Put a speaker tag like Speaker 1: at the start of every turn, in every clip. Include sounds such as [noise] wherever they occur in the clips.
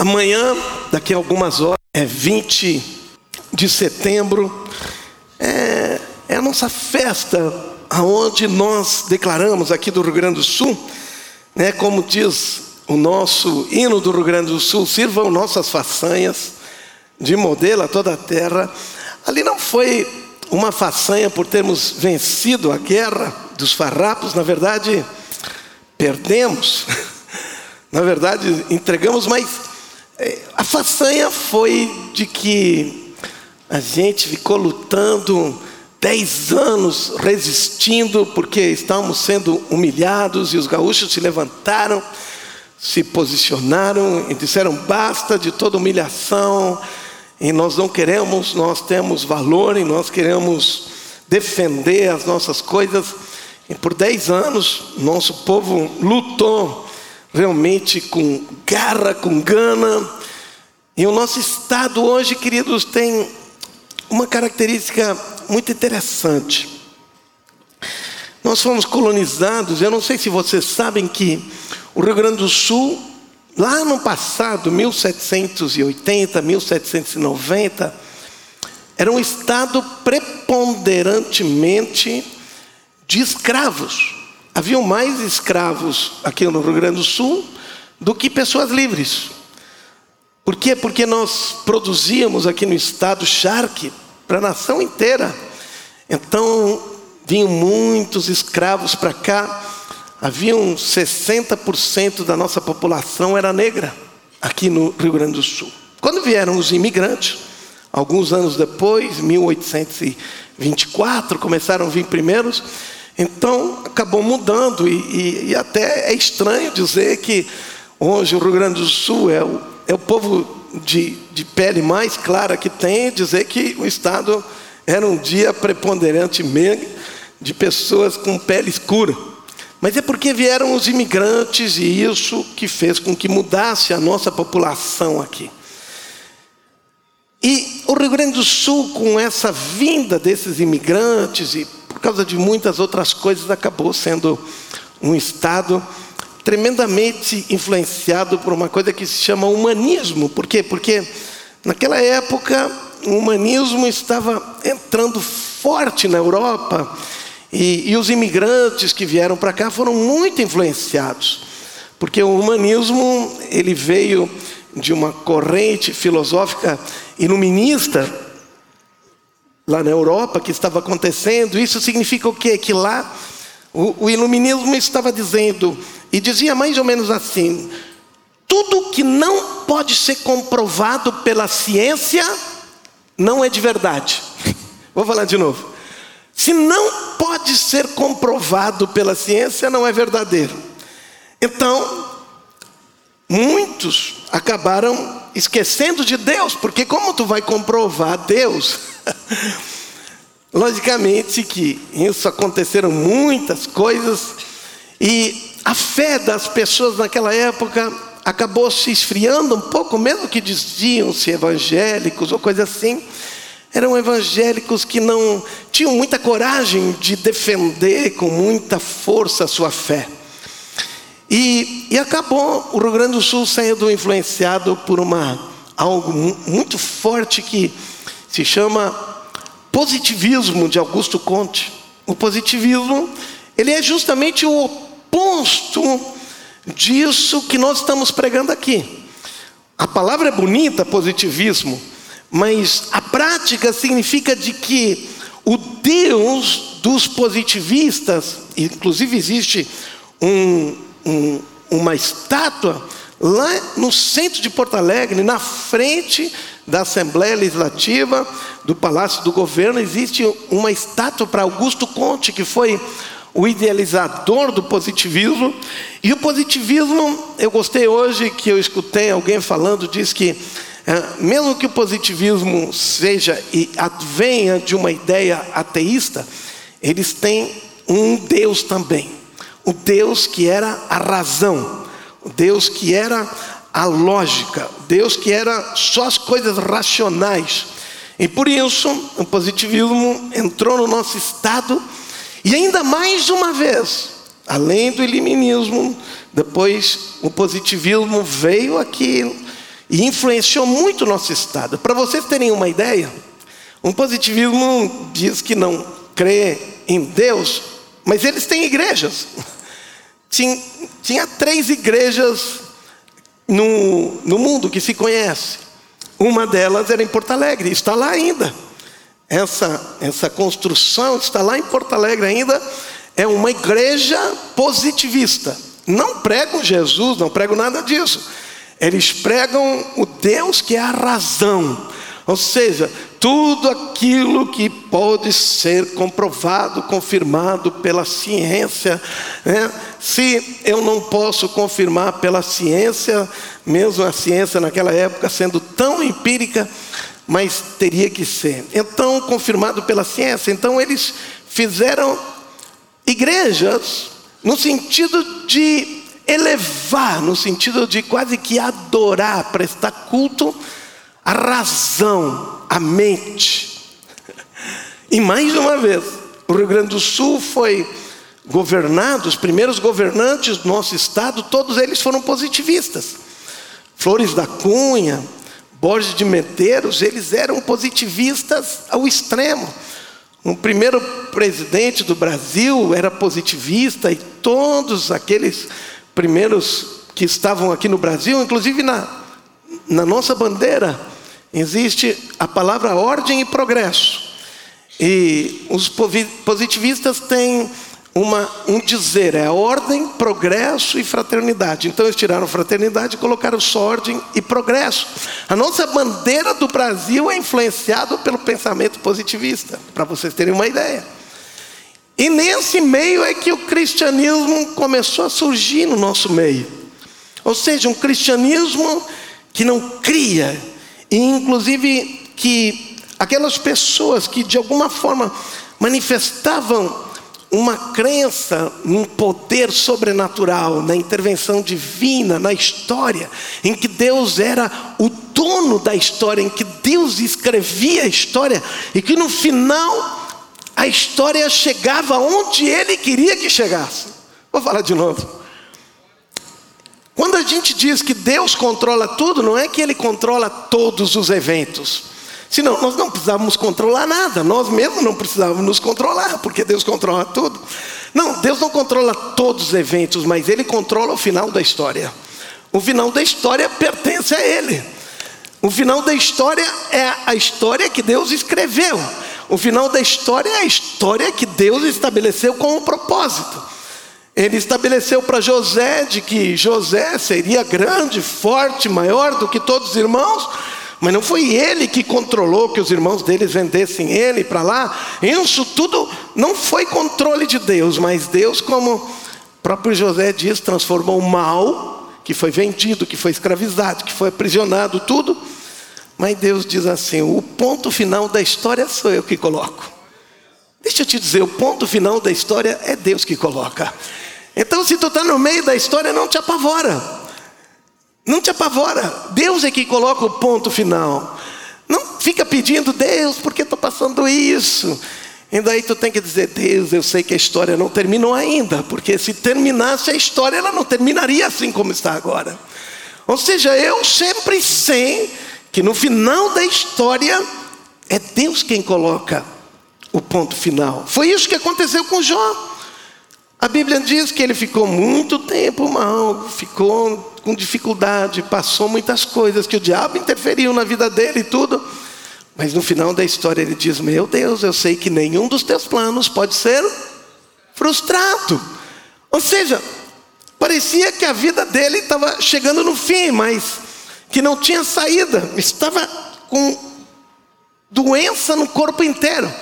Speaker 1: Amanhã, daqui a algumas horas, é 20 de setembro, é, é a nossa festa, aonde nós declaramos aqui do Rio Grande do Sul, né, como diz o nosso hino do Rio Grande do Sul, sirvam nossas façanhas de modelo a toda a terra. Ali não foi uma façanha por termos vencido a guerra dos farrapos, na verdade, perdemos. [laughs] na verdade, entregamos, mas é, a façanha foi de que a gente ficou lutando dez anos, resistindo, porque estávamos sendo humilhados e os gaúchos se levantaram, se posicionaram e disseram: basta de toda humilhação, e nós não queremos, nós temos valor e nós queremos defender as nossas coisas. E por dez anos, nosso povo lutou realmente com garra, com gana. E o nosso estado hoje, queridos, tem uma característica muito interessante. Nós fomos colonizados, eu não sei se vocês sabem que o Rio Grande do Sul, lá no passado, 1780, 1790, era um estado preponderantemente de escravos. Haviam mais escravos aqui no Rio Grande do Sul do que pessoas livres. Por quê? Porque nós produzíamos aqui no estado charque para a nação inteira. Então, vinham muitos escravos para cá. Haviam 60% da nossa população era negra aqui no Rio Grande do Sul. Quando vieram os imigrantes, alguns anos depois, 1824, começaram a vir primeiros, então acabou mudando, e, e, e, até é estranho dizer que hoje o Rio Grande do Sul é o, é o povo de, de pele mais clara que tem, dizer que o Estado era um dia preponderantemente de pessoas com pele escura. Mas é porque vieram os imigrantes e isso que fez com que mudasse a nossa população aqui. E o Rio Grande do Sul, com essa vinda desses imigrantes e por causa de muitas outras coisas, acabou sendo um estado tremendamente influenciado por uma coisa que se chama humanismo. Por quê? Porque naquela época o humanismo estava entrando forte na Europa e, e os imigrantes que vieram para cá foram muito influenciados, porque o humanismo ele veio de uma corrente filosófica iluminista lá na Europa que estava acontecendo. Isso significa o quê? Que lá o, o iluminismo estava dizendo, e dizia mais ou menos assim: tudo que não pode ser comprovado pela ciência não é de verdade. [laughs] Vou falar de novo. Se não pode ser comprovado pela ciência, não é verdadeiro. Então, muitos acabaram esquecendo de Deus, porque como tu vai comprovar Deus? [laughs] Logicamente que isso aconteceram muitas coisas e a fé das pessoas naquela época acabou se esfriando um pouco, mesmo que diziam-se evangélicos ou coisa assim. Eram evangélicos que não tinham muita coragem de defender com muita força a sua fé. E, e acabou o Rio Grande do Sul sendo influenciado por uma, algo muito forte que se chama positivismo de Augusto Conte. O positivismo, ele é justamente o oposto disso que nós estamos pregando aqui. A palavra é bonita, positivismo, mas a prática significa de que o Deus dos positivistas, inclusive existe um, um, uma estátua lá no centro de Porto Alegre, na frente da Assembleia Legislativa, do Palácio do Governo, existe uma estátua para Augusto Conte, que foi o idealizador do positivismo. E o positivismo, eu gostei hoje que eu escutei alguém falando, diz que é, mesmo que o positivismo seja e venha de uma ideia ateísta, eles têm um Deus também. O Deus que era a razão, o Deus que era a lógica, Deus que era só as coisas racionais. E por isso o positivismo entrou no nosso estado e ainda mais uma vez, além do iluminismo, depois o positivismo veio aqui e influenciou muito o nosso estado. Para vocês terem uma ideia, um positivismo diz que não crê em Deus, mas eles têm igrejas. [laughs] Tinha, tinha três igrejas no, no mundo que se conhece. Uma delas era em Porto Alegre, está lá ainda. Essa, essa construção está lá em Porto Alegre ainda. É uma igreja positivista. Não pregam Jesus, não pregam nada disso. Eles pregam o Deus que é a razão. Ou seja, tudo aquilo que pode ser comprovado, confirmado pela ciência. Né? Se eu não posso confirmar pela ciência, mesmo a ciência naquela época sendo tão empírica, mas teria que ser. Então, confirmado pela ciência, então eles fizeram igrejas no sentido de elevar, no sentido de quase que adorar, prestar culto à razão, à mente. E mais uma vez, o Rio Grande do Sul foi governado, os primeiros governantes do nosso estado, todos eles foram positivistas. Flores da Cunha, Borges de Medeiros, eles eram positivistas ao extremo. O primeiro presidente do Brasil era positivista e todos aqueles primeiros que estavam aqui no Brasil, inclusive na, na nossa bandeira, existe a palavra ordem e progresso. E os positivistas têm uma, um dizer, é ordem, progresso e fraternidade. Então eles tiraram fraternidade e colocaram só ordem e progresso. A nossa bandeira do Brasil é influenciada pelo pensamento positivista, para vocês terem uma ideia. E nesse meio é que o cristianismo começou a surgir no nosso meio. Ou seja, um cristianismo que não cria, e inclusive que aquelas pessoas que de alguma forma manifestavam uma crença num poder sobrenatural, na intervenção divina, na história, em que Deus era o dono da história, em que Deus escrevia a história e que no final a história chegava onde Ele queria que chegasse. Vou falar de novo. Quando a gente diz que Deus controla tudo, não é que Ele controla todos os eventos. Senão nós não precisávamos controlar nada, nós mesmos não precisávamos nos controlar, porque Deus controla tudo. Não, Deus não controla todos os eventos, mas Ele controla o final da história. O final da história pertence a Ele. O final da história é a história que Deus escreveu. O final da história é a história que Deus estabeleceu com um propósito. Ele estabeleceu para José de que José seria grande, forte, maior do que todos os irmãos, mas não foi ele que controlou que os irmãos deles vendessem ele para lá. Isso tudo não foi controle de Deus, mas Deus, como o próprio José diz, transformou o mal, que foi vendido, que foi escravizado, que foi aprisionado, tudo. Mas Deus diz assim: o ponto final da história sou eu que coloco. Deixa eu te dizer, o ponto final da história é Deus que coloca. Então, se tu está no meio da história, não te apavora. Não te apavora. Deus é que coloca o ponto final. Não fica pedindo, Deus, por que estou passando isso? E daí tu tem que dizer, Deus, eu sei que a história não terminou ainda, porque se terminasse a história, ela não terminaria assim como está agora. Ou seja, eu sempre sei que no final da história é Deus quem coloca o ponto final. Foi isso que aconteceu com Jó. A Bíblia diz que ele ficou muito tempo mal, ficou com dificuldade, passou muitas coisas, que o diabo interferiu na vida dele e tudo. Mas no final da história ele diz: Meu Deus, eu sei que nenhum dos teus planos pode ser frustrado. Ou seja, parecia que a vida dele estava chegando no fim, mas que não tinha saída, estava com doença no corpo inteiro.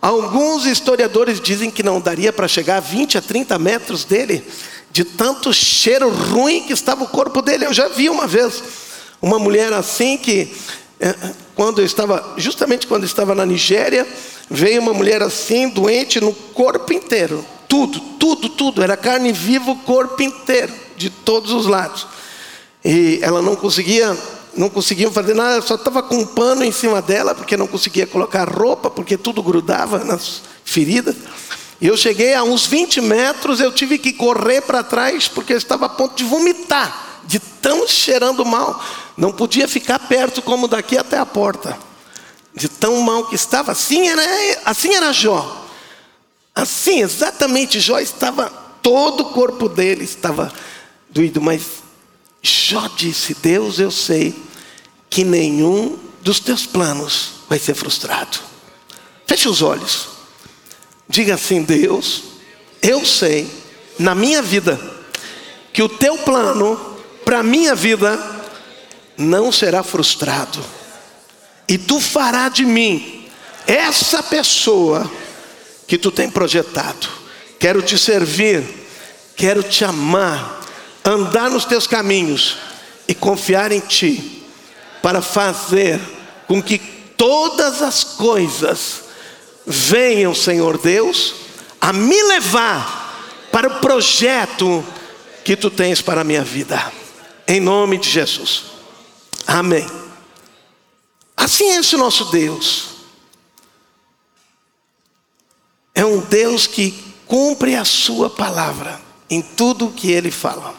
Speaker 1: Alguns historiadores dizem que não daria para chegar a 20 a 30 metros dele, de tanto cheiro ruim que estava o corpo dele. Eu já vi uma vez uma mulher assim que, é, quando eu estava, justamente quando eu estava na Nigéria, veio uma mulher assim, doente no corpo inteiro. Tudo, tudo, tudo. Era carne viva o corpo inteiro, de todos os lados. E ela não conseguia não conseguiam fazer nada, só estava com um pano em cima dela, porque não conseguia colocar roupa, porque tudo grudava nas feridas. E eu cheguei a uns 20 metros, eu tive que correr para trás, porque eu estava a ponto de vomitar, de tão cheirando mal. não podia ficar perto como daqui até a porta. De tão mal que estava, assim era, assim era Jó. Assim, exatamente, Jó estava, todo o corpo dele estava doído, mas Jó disse: Deus, eu sei que nenhum dos teus planos vai ser frustrado. Feche os olhos. Diga assim: Deus, eu sei, na minha vida, que o teu plano para a minha vida não será frustrado. E tu fará de mim essa pessoa que tu tem projetado. Quero te servir, quero te amar, andar nos teus caminhos e confiar em ti para fazer com que todas as coisas venham, Senhor Deus, a me levar para o projeto que tu tens para a minha vida. Em nome de Jesus. Amém. Assim é esse nosso Deus. É um Deus que cumpre a sua palavra em tudo o que ele fala,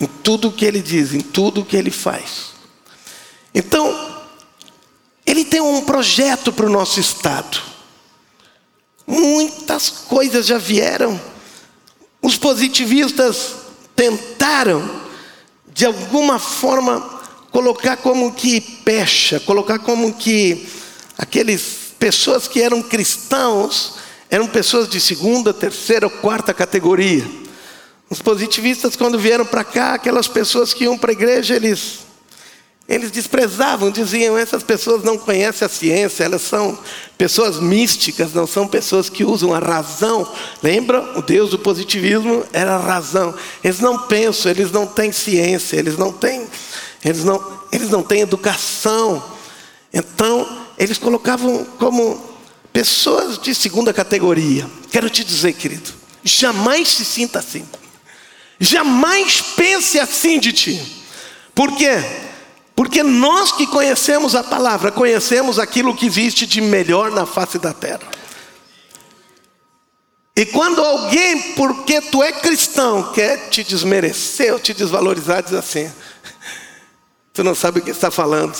Speaker 1: em tudo o que ele diz, em tudo o que ele faz. Então, ele tem um projeto para o nosso estado. Muitas coisas já vieram. Os positivistas tentaram de alguma forma, colocar como que pecha, colocar como que aqueles pessoas que eram cristãos eram pessoas de segunda, terceira ou quarta categoria. Os positivistas, quando vieram para cá, aquelas pessoas que iam para a igreja, eles eles desprezavam, diziam: essas pessoas não conhecem a ciência, elas são pessoas místicas, não são pessoas que usam a razão. Lembra? O Deus do positivismo era a razão. Eles não pensam, eles não têm ciência, eles não têm, eles não, eles não têm educação. Então, eles colocavam como pessoas de segunda categoria. Quero te dizer, querido, jamais se sinta assim. Jamais pense assim de ti. Por quê? Porque nós que conhecemos a palavra, conhecemos aquilo que existe de melhor na face da terra. E quando alguém, porque tu é cristão, quer te desmerecer ou te desvalorizar, diz assim: tu não sabe o que está falando.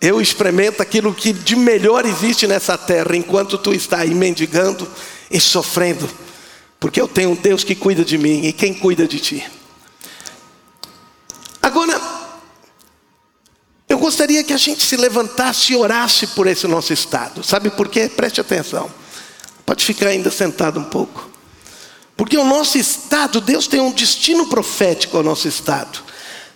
Speaker 1: Eu experimento aquilo que de melhor existe nessa terra, enquanto tu está aí mendigando e sofrendo, porque eu tenho um Deus que cuida de mim e quem cuida de ti. Agora, eu gostaria que a gente se levantasse e orasse por esse nosso estado. Sabe por quê? Preste atenção. Pode ficar ainda sentado um pouco. Porque o nosso estado, Deus tem um destino profético ao nosso estado.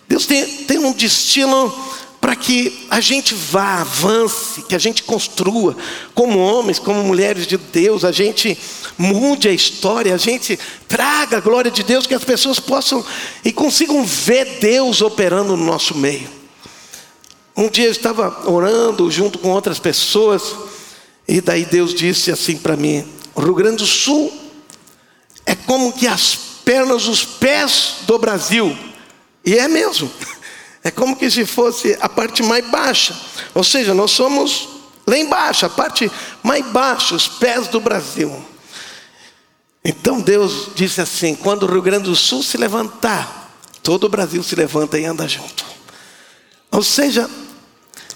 Speaker 1: Deus tem, tem um destino para que a gente vá, avance, que a gente construa, como homens, como mulheres de Deus, a gente mude a história, a gente traga a glória de Deus, que as pessoas possam e consigam ver Deus operando no nosso meio. Um dia eu estava orando junto com outras pessoas, e daí Deus disse assim para mim: o Rio Grande do Sul é como que as pernas, os pés do Brasil. E é mesmo. [laughs] É como que se fosse a parte mais baixa. Ou seja, nós somos lá embaixo, a parte mais baixa, os pés do Brasil. Então Deus disse assim: quando o Rio Grande do Sul se levantar, todo o Brasil se levanta e anda junto. Ou seja,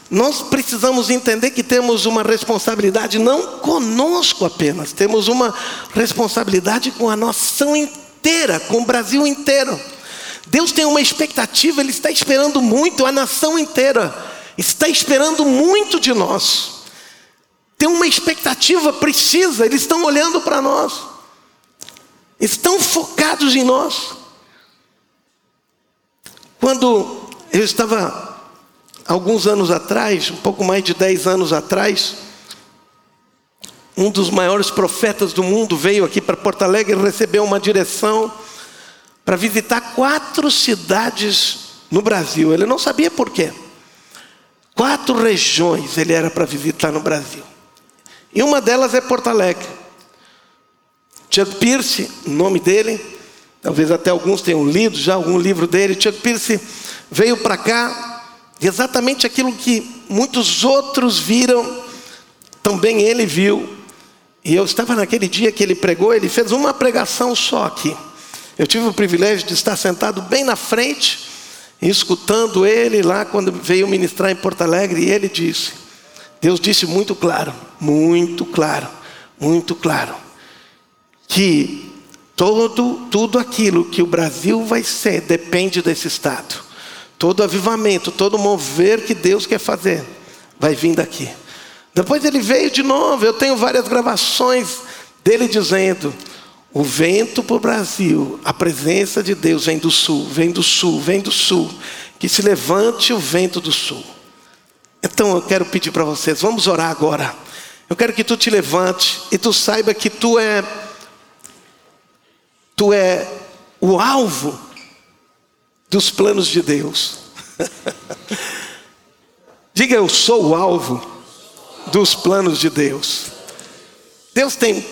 Speaker 1: nós precisamos entender que temos uma responsabilidade não conosco apenas, temos uma responsabilidade com a nação inteira, com o Brasil inteiro. Deus tem uma expectativa, Ele está esperando muito, a nação inteira está esperando muito de nós. Tem uma expectativa precisa, eles estão olhando para nós, estão focados em nós. Quando eu estava alguns anos atrás, um pouco mais de 10 anos atrás, um dos maiores profetas do mundo veio aqui para Porto Alegre e recebeu uma direção para visitar quatro cidades no Brasil. Ele não sabia por quê. Quatro regiões ele era para visitar no Brasil. E uma delas é Porto Alegre. Chuck Pierce, o nome dele, talvez até alguns tenham lido já algum livro dele. Chuck Pierce veio para cá Exatamente aquilo que muitos outros viram, também ele viu. E eu estava naquele dia que ele pregou, ele fez uma pregação só aqui. Eu tive o privilégio de estar sentado bem na frente, escutando ele lá quando veio ministrar em Porto Alegre, e ele disse: Deus disse muito claro, muito claro, muito claro, que todo, tudo aquilo que o Brasil vai ser depende desse Estado. Todo avivamento, todo mover que Deus quer fazer, vai vir daqui. Depois ele veio de novo, eu tenho várias gravações dele dizendo: o vento para o Brasil, a presença de Deus vem do sul, vem do sul, vem do sul. Que se levante o vento do sul. Então eu quero pedir para vocês, vamos orar agora. Eu quero que tu te levante e tu saiba que tu é tu é o alvo dos planos de Deus. [laughs] Diga eu sou o alvo dos planos de Deus. Deus tem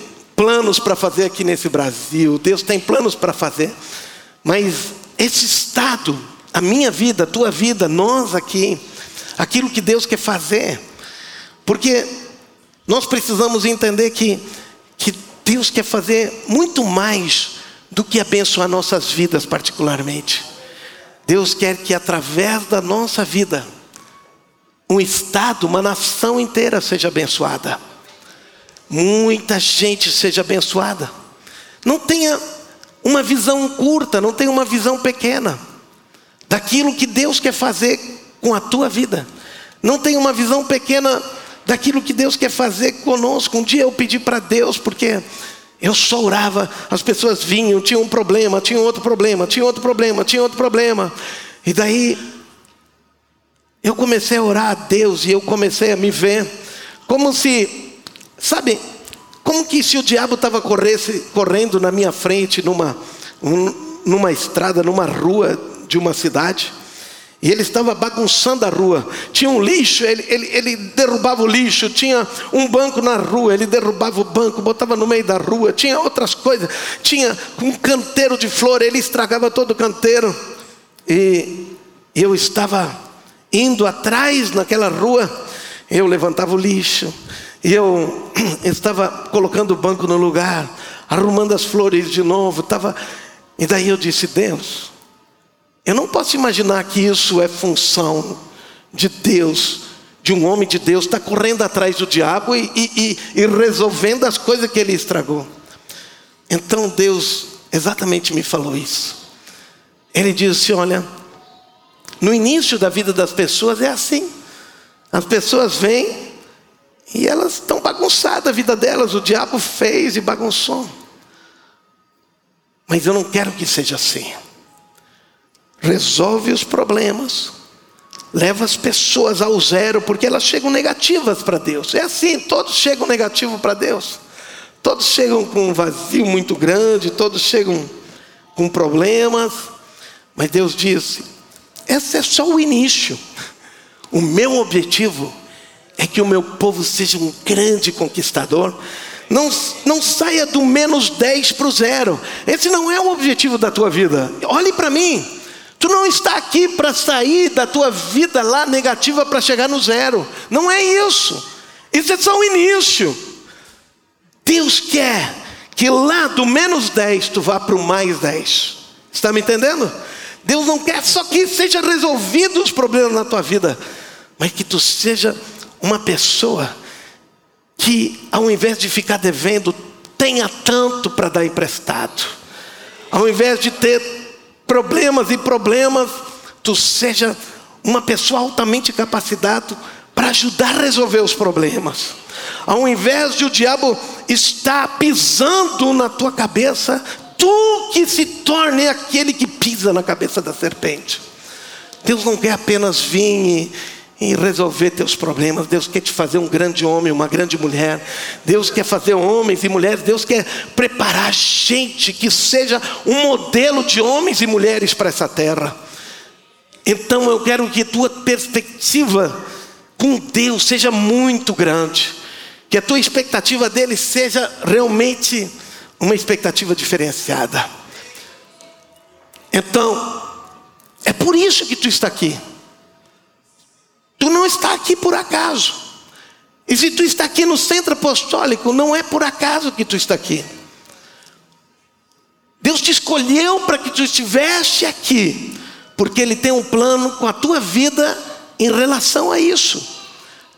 Speaker 1: planos para fazer aqui nesse Brasil, Deus tem planos para fazer, mas esse estado, a minha vida, a tua vida, nós aqui, aquilo que Deus quer fazer, porque nós precisamos entender que, que Deus quer fazer muito mais do que abençoar nossas vidas, particularmente. Deus quer que através da nossa vida, um estado, uma nação inteira seja abençoada muita gente seja abençoada. Não tenha uma visão curta, não tenha uma visão pequena daquilo que Deus quer fazer com a tua vida. Não tenha uma visão pequena daquilo que Deus quer fazer conosco. Um dia eu pedi para Deus, porque eu só orava, as pessoas vinham, tinham um problema, tinham outro problema, tinham outro problema, tinham outro problema. E daí eu comecei a orar a Deus e eu comecei a me ver como se Sabe, como que se o diabo estava correndo na minha frente numa, numa estrada, numa rua de uma cidade, e ele estava bagunçando a rua. Tinha um lixo, ele, ele, ele derrubava o lixo. Tinha um banco na rua, ele derrubava o banco, botava no meio da rua. Tinha outras coisas. Tinha um canteiro de flor, ele estragava todo o canteiro. E eu estava indo atrás naquela rua. Eu levantava o lixo, e eu [clears throat] estava colocando o banco no lugar, arrumando as flores de novo, estava. E daí eu disse: Deus, eu não posso imaginar que isso é função de Deus, de um homem de Deus, está correndo atrás do diabo e, e, e, resolvendo as coisas que ele estragou. Então Deus exatamente me falou isso. Ele disse: Olha, no início da vida das pessoas é assim. As pessoas vêm, e elas estão bagunçadas a vida delas, o diabo fez e bagunçou. Mas eu não quero que seja assim. Resolve os problemas, leva as pessoas ao zero, porque elas chegam negativas para Deus. É assim, todos chegam negativos para Deus. Todos chegam com um vazio muito grande, todos chegam com problemas. Mas Deus disse: esse é só o início. O meu objetivo é que o meu povo seja um grande conquistador. Não, não saia do menos 10 para o zero. Esse não é o objetivo da tua vida. Olhe para mim. Tu não está aqui para sair da tua vida lá negativa para chegar no zero. Não é isso. Isso é só o início. Deus quer que lá do menos 10 tu vá para o mais 10. Está me entendendo? Deus não quer só que seja resolvido os problemas na tua vida, mas que tu seja uma pessoa que, ao invés de ficar devendo, tenha tanto para dar emprestado, ao invés de ter problemas e problemas, tu seja uma pessoa altamente capacitada para ajudar a resolver os problemas. Ao invés de o diabo estar pisando na tua cabeça, tu que se torne aquele que pisa na cabeça da serpente. Deus não quer apenas vir e em resolver teus problemas. Deus quer te fazer um grande homem, uma grande mulher. Deus quer fazer homens e mulheres. Deus quer preparar gente que seja um modelo de homens e mulheres para essa terra. Então eu quero que tua perspectiva com Deus seja muito grande. Que a tua expectativa dele seja realmente uma expectativa diferenciada. Então, é por isso que tu está aqui. Tu não está aqui por acaso. E se tu está aqui no centro apostólico, não é por acaso que tu está aqui. Deus te escolheu para que tu estivesse aqui, porque Ele tem um plano com a tua vida em relação a isso.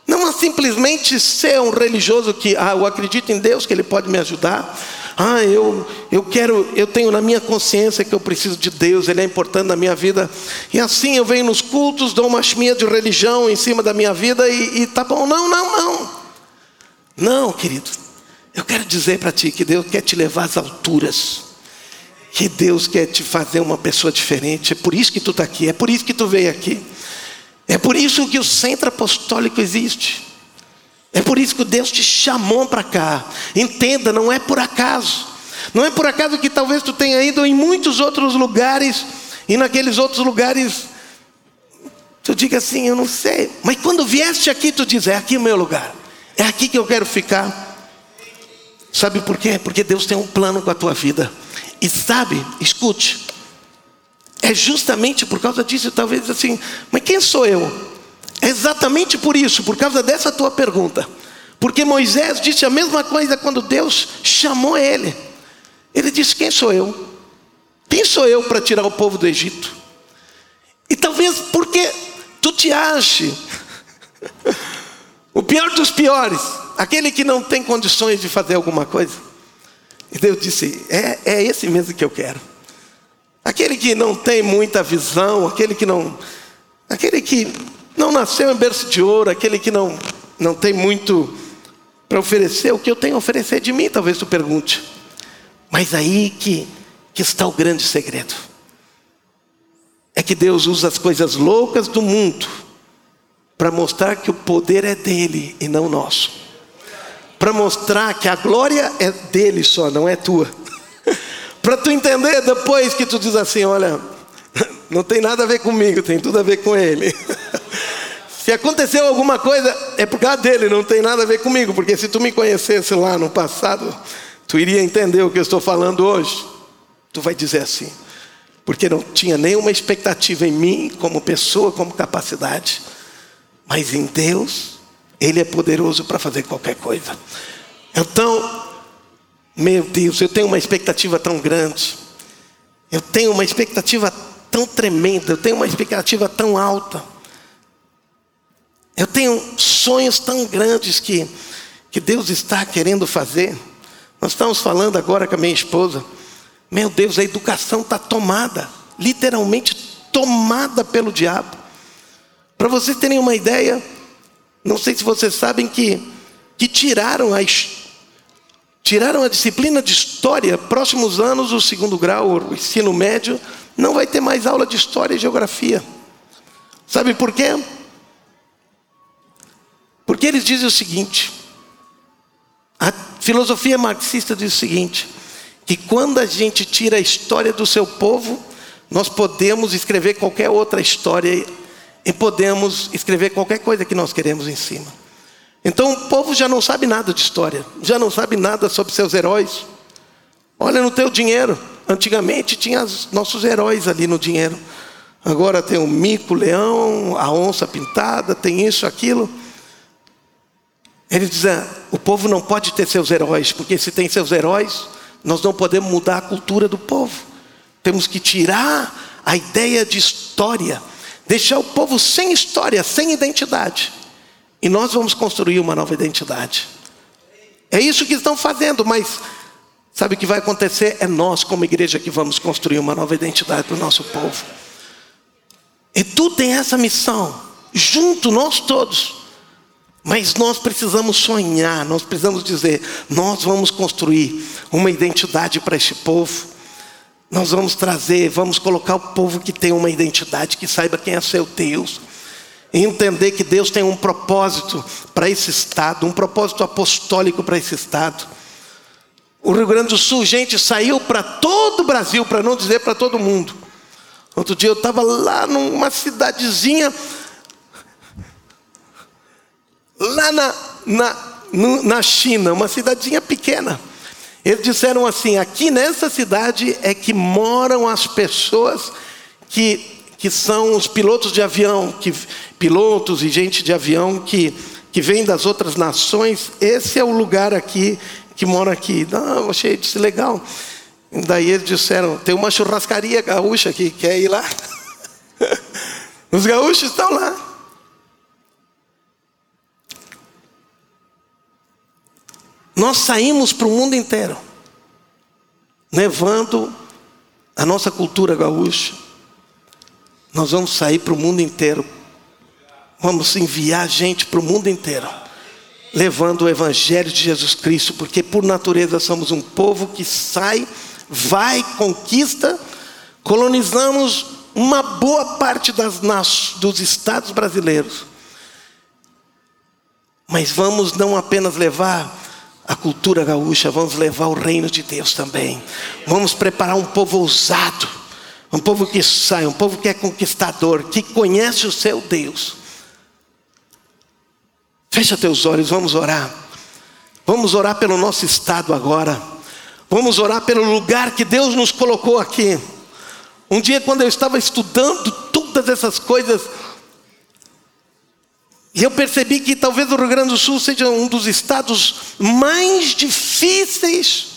Speaker 1: Não é simplesmente ser um religioso que, ah, eu acredito em Deus, que Ele pode me ajudar. Ah, eu, eu quero, eu tenho na minha consciência que eu preciso de Deus, Ele é importante na minha vida. E assim eu venho nos cultos, dou uma chimia de religião em cima da minha vida e, e tá bom. Não, não, não. Não, querido. Eu quero dizer para ti que Deus quer te levar às alturas. Que Deus quer te fazer uma pessoa diferente. É por isso que tu está aqui, é por isso que tu veio aqui. É por isso que o centro apostólico existe. É por isso que Deus te chamou para cá. Entenda, não é por acaso. Não é por acaso que talvez tu tenha ido em muitos outros lugares e naqueles outros lugares tu diga assim, eu não sei. Mas quando vieste aqui tu diz, é aqui o meu lugar. É aqui que eu quero ficar. Sabe por quê? Porque Deus tem um plano com a tua vida. E sabe, escute. É justamente por causa disso, talvez assim, mas quem sou eu? Exatamente por isso, por causa dessa tua pergunta. Porque Moisés disse a mesma coisa quando Deus chamou ele. Ele disse: Quem sou eu? Quem sou eu para tirar o povo do Egito? E talvez porque tu te ache [laughs] o pior dos piores, aquele que não tem condições de fazer alguma coisa. E Deus disse: É, é esse mesmo que eu quero. Aquele que não tem muita visão, aquele que não. Aquele que não nasceu em berço de ouro, aquele que não, não tem muito para oferecer, o que eu tenho a oferecer de mim, talvez tu pergunte. Mas aí que, que está o grande segredo. É que Deus usa as coisas loucas do mundo para mostrar que o poder é dele e não nosso. Para mostrar que a glória é dele só, não é tua. [laughs] para tu entender depois que tu diz assim, olha, [laughs] não tem nada a ver comigo, tem tudo a ver com ele. [laughs] Se aconteceu alguma coisa, é por causa dele, não tem nada a ver comigo, porque se tu me conhecesse lá no passado, tu iria entender o que eu estou falando hoje. Tu vai dizer assim, porque não tinha nenhuma expectativa em mim, como pessoa, como capacidade, mas em Deus, Ele é poderoso para fazer qualquer coisa. Então, meu Deus, eu tenho uma expectativa tão grande, eu tenho uma expectativa tão tremenda, eu tenho uma expectativa tão alta. Eu tenho sonhos tão grandes que, que Deus está querendo fazer. Nós estamos falando agora com a minha esposa. Meu Deus, a educação está tomada, literalmente tomada pelo diabo. Para vocês terem uma ideia, não sei se vocês sabem que, que tiraram, a, tiraram a disciplina de história. Próximos anos, o segundo grau, o ensino médio, não vai ter mais aula de história e geografia. Sabe por quê? Porque eles dizem o seguinte: a filosofia marxista diz o seguinte, que quando a gente tira a história do seu povo, nós podemos escrever qualquer outra história e podemos escrever qualquer coisa que nós queremos em cima. Então o povo já não sabe nada de história, já não sabe nada sobre seus heróis. Olha no teu dinheiro. Antigamente tinha os nossos heróis ali no dinheiro. Agora tem o mico, o leão, a onça pintada, tem isso, aquilo. Ele diz: ah, o povo não pode ter seus heróis, porque se tem seus heróis, nós não podemos mudar a cultura do povo. Temos que tirar a ideia de história, deixar o povo sem história, sem identidade. E nós vamos construir uma nova identidade. É isso que estão fazendo, mas sabe o que vai acontecer? É nós, como igreja, que vamos construir uma nova identidade para o nosso povo. E tu tem essa missão, junto nós todos. Mas nós precisamos sonhar, nós precisamos dizer: nós vamos construir uma identidade para este povo. Nós vamos trazer, vamos colocar o povo que tem uma identidade, que saiba quem é seu Deus. E entender que Deus tem um propósito para esse estado, um propósito apostólico para esse estado. O Rio Grande do Sul, gente, saiu para todo o Brasil, para não dizer para todo mundo. Outro dia eu estava lá numa cidadezinha lá na, na, na China, uma cidadezinha pequena. Eles disseram assim: aqui nessa cidade é que moram as pessoas que, que são os pilotos de avião, que, pilotos e gente de avião que, que vem das outras nações. Esse é o lugar aqui que mora aqui. Não, achei isso legal. Daí eles disseram: tem uma churrascaria gaúcha aqui, quer ir lá? [laughs] Os gaúchos estão lá. Nós saímos para o mundo inteiro, levando a nossa cultura gaúcha. Nós vamos sair para o mundo inteiro. Vamos enviar gente para o mundo inteiro, levando o Evangelho de Jesus Cristo, porque por natureza somos um povo que sai, vai, conquista, colonizamos uma boa parte das, nas, dos estados brasileiros. Mas vamos não apenas levar a cultura gaúcha, vamos levar o reino de Deus também. Vamos preparar um povo ousado, um povo que sai, um povo que é conquistador, que conhece o seu Deus. Fecha teus olhos, vamos orar. Vamos orar pelo nosso estado agora. Vamos orar pelo lugar que Deus nos colocou aqui. Um dia, quando eu estava estudando todas essas coisas, e eu percebi que talvez o Rio Grande do Sul seja um dos estados mais difíceis,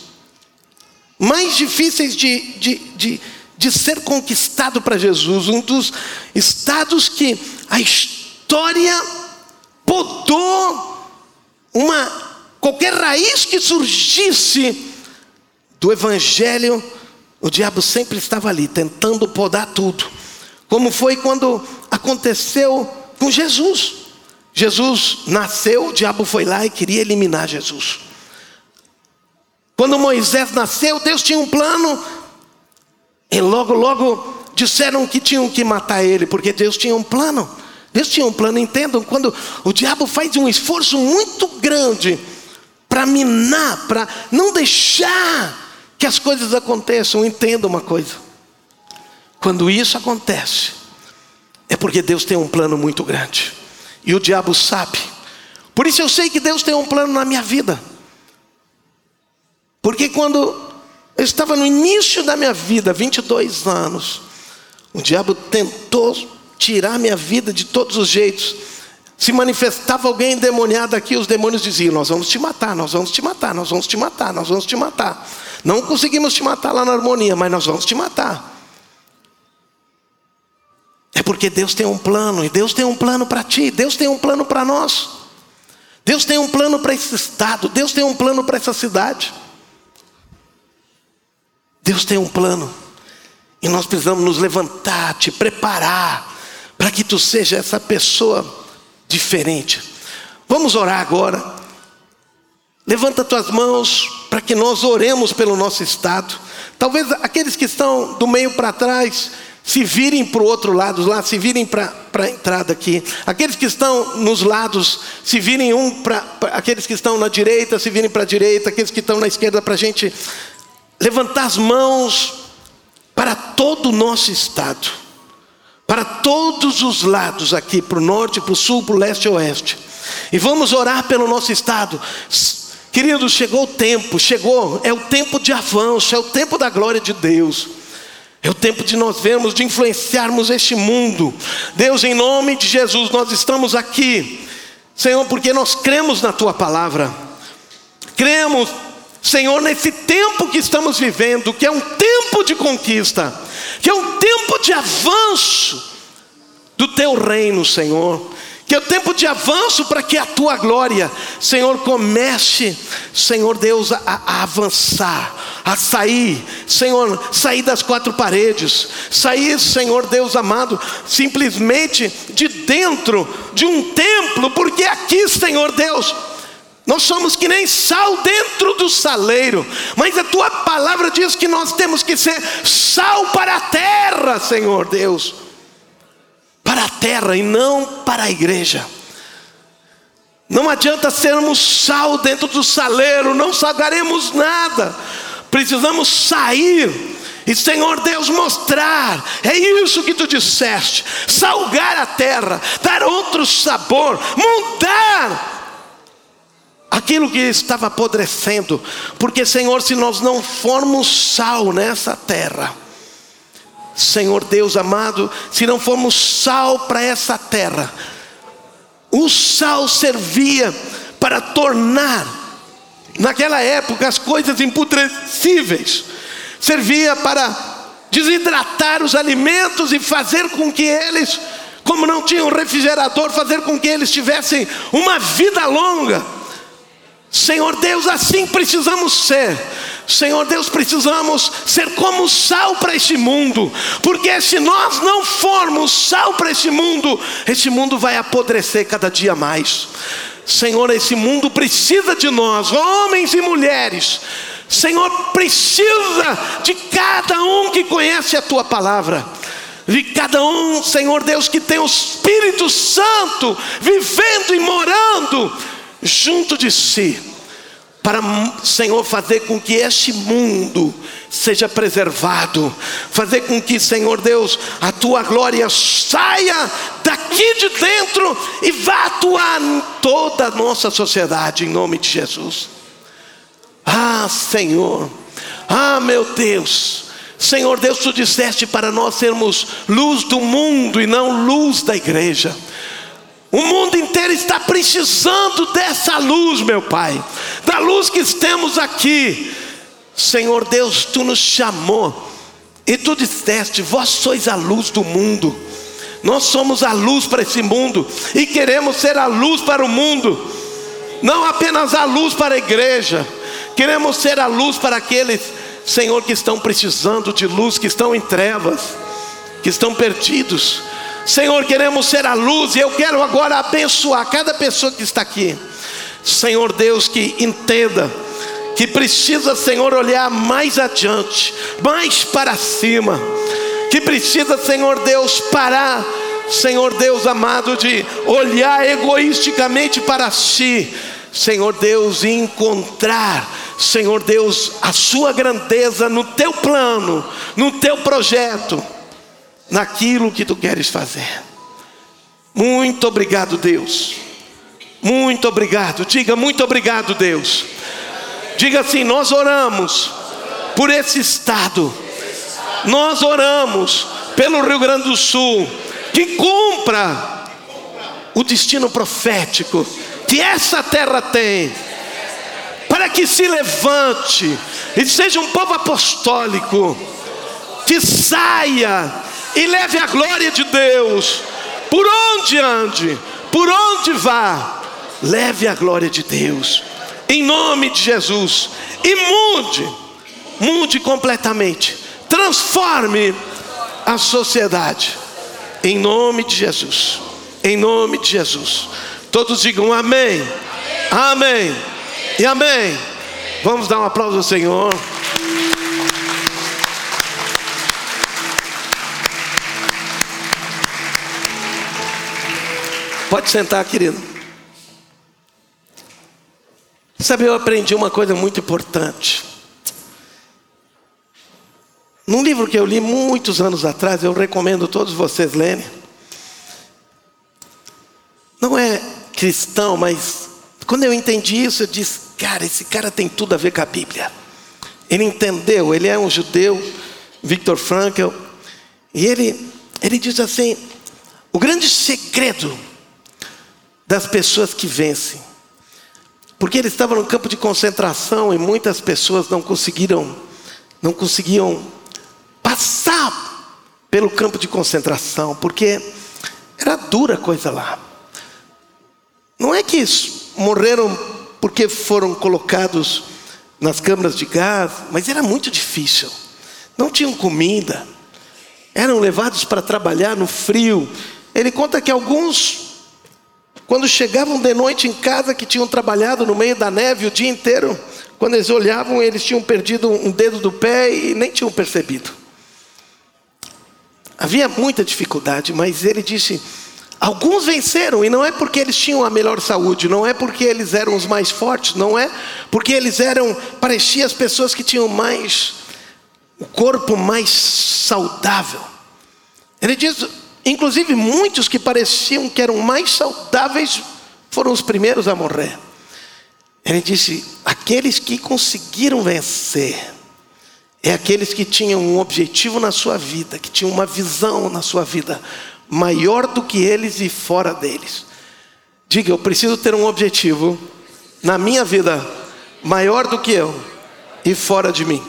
Speaker 1: mais difíceis de, de, de, de ser conquistado para Jesus, um dos estados que a história podou uma qualquer raiz que surgisse do evangelho, o diabo sempre estava ali tentando podar tudo. Como foi quando aconteceu com Jesus. Jesus nasceu, o diabo foi lá e queria eliminar Jesus. Quando Moisés nasceu, Deus tinha um plano, e logo, logo disseram que tinham que matar ele, porque Deus tinha um plano. Deus tinha um plano, entendam, quando o diabo faz um esforço muito grande para minar, para não deixar que as coisas aconteçam, entenda uma coisa. Quando isso acontece, é porque Deus tem um plano muito grande. E o diabo sabe. Por isso eu sei que Deus tem um plano na minha vida. Porque quando eu estava no início da minha vida, 22 anos, o diabo tentou tirar minha vida de todos os jeitos. Se manifestava alguém endemoniado aqui, os demônios diziam: Nós vamos te matar, nós vamos te matar, nós vamos te matar, nós vamos te matar. Não conseguimos te matar lá na harmonia, mas nós vamos te matar. Porque Deus tem um plano, e Deus tem um plano para ti, Deus tem um plano para nós. Deus tem um plano para esse estado, Deus tem um plano para essa cidade. Deus tem um plano. E nós precisamos nos levantar, te preparar, para que tu seja essa pessoa diferente. Vamos orar agora. Levanta tuas mãos para que nós oremos pelo nosso estado. Talvez aqueles que estão do meio para trás, se virem para o outro lado lá, se virem para a entrada aqui. Aqueles que estão nos lados, se virem um para. Aqueles que estão na direita, se virem para a direita. Aqueles que estão na esquerda, para a gente levantar as mãos para todo o nosso estado. Para todos os lados aqui, para o norte, para o sul, para o leste e oeste. E vamos orar pelo nosso estado. Queridos, chegou o tempo, chegou, é o tempo de avanço, é o tempo da glória de Deus. É o tempo de nós vermos, de influenciarmos este mundo. Deus, em nome de Jesus, nós estamos aqui, Senhor, porque nós cremos na Tua palavra. Cremos, Senhor, nesse tempo que estamos vivendo, que é um tempo de conquista, que é um tempo de avanço do Teu reino, Senhor que é o tempo de avanço para que a tua glória, Senhor, comece, Senhor Deus, a, a, avançar, a sair, Senhor, sair das quatro paredes, sair, Senhor Deus amado, simplesmente de dentro de um templo, porque aqui, Senhor Deus, nós somos que nem sal dentro do saleiro, mas a tua palavra diz que nós temos que ser sal para a terra, Senhor Deus a terra e não para a igreja. Não adianta sermos sal dentro do saleiro, não salgaremos nada. Precisamos sair e, Senhor Deus, mostrar. É isso que tu disseste: salgar a terra, dar outro sabor, mudar aquilo que estava apodrecendo. Porque, Senhor, se nós não formos sal nessa terra, Senhor Deus amado, se não formos sal para essa terra, o sal servia para tornar, naquela época, as coisas imputrescíveis, servia para desidratar os alimentos e fazer com que eles como não tinham refrigerador, fazer com que eles tivessem uma vida longa. Senhor Deus, assim precisamos ser. Senhor Deus, precisamos ser como sal para este mundo, porque se nós não formos sal para este mundo, este mundo vai apodrecer cada dia mais. Senhor, esse mundo precisa de nós, homens e mulheres. Senhor, precisa de cada um que conhece a tua palavra. De cada um, Senhor Deus, que tem o Espírito Santo vivendo e morando junto de si para, Senhor, fazer com que este mundo seja preservado, fazer com que, Senhor Deus, a tua glória saia daqui de dentro e vá atuar em toda a nossa sociedade, em nome de Jesus. Ah, Senhor, ah, meu Deus, Senhor Deus, tu disseste para nós sermos luz do mundo e não luz da igreja. O mundo inteiro está precisando dessa luz, meu Pai, da luz que temos aqui. Senhor Deus, tu nos chamou e tu disseste: Vós sois a luz do mundo. Nós somos a luz para esse mundo e queremos ser a luz para o mundo, não apenas a luz para a igreja, queremos ser a luz para aqueles, Senhor, que estão precisando de luz, que estão em trevas, que estão perdidos. Senhor, queremos ser a luz e eu quero agora abençoar cada pessoa que está aqui. Senhor Deus, que entenda que precisa, Senhor, olhar mais adiante, mais para cima, que precisa, Senhor Deus, parar, Senhor Deus amado, de olhar egoisticamente para si, Senhor Deus, e encontrar, Senhor Deus, a Sua grandeza no Teu plano, no Teu projeto naquilo que tu queres fazer. Muito obrigado, Deus. Muito obrigado. Diga muito obrigado, Deus. Diga assim: nós oramos por esse estado. Nós oramos pelo Rio Grande do Sul que cumpra o destino profético que essa terra tem. Para que se levante e seja um povo apostólico que saia e leve a glória de Deus. Por onde ande, por onde vá, leve a glória de Deus, em nome de Jesus, e mude, mude completamente, transforme a sociedade, em nome de Jesus, em nome de Jesus. Todos digam amém, amém, e amém. Vamos dar um aplauso ao Senhor. Pode sentar, querido. Sabe, eu aprendi uma coisa muito importante. Num livro que eu li muitos anos atrás, eu recomendo todos vocês lerem. Não é cristão, mas quando eu entendi isso, eu disse: cara, esse cara tem tudo a ver com a Bíblia. Ele entendeu, ele é um judeu, Victor Frankl, e ele, ele diz assim: o grande segredo das pessoas que vencem. Porque ele estava no campo de concentração e muitas pessoas não conseguiram, não conseguiam passar pelo campo de concentração, porque era dura coisa lá. Não é que morreram porque foram colocados nas câmaras de gás, mas era muito difícil. Não tinham comida, eram levados para trabalhar no frio. Ele conta que alguns quando chegavam de noite em casa, que tinham trabalhado no meio da neve o dia inteiro, quando eles olhavam, eles tinham perdido um dedo do pé e nem tinham percebido. Havia muita dificuldade, mas ele disse: alguns venceram, e não é porque eles tinham a melhor saúde, não é porque eles eram os mais fortes, não é porque eles eram, parecia as pessoas que tinham mais, o corpo mais saudável. Ele diz: Inclusive, muitos que pareciam que eram mais saudáveis foram os primeiros a morrer. Ele disse: aqueles que conseguiram vencer, é aqueles que tinham um objetivo na sua vida, que tinham uma visão na sua vida maior do que eles e fora deles. Diga, eu preciso ter um objetivo na minha vida maior do que eu e fora de mim.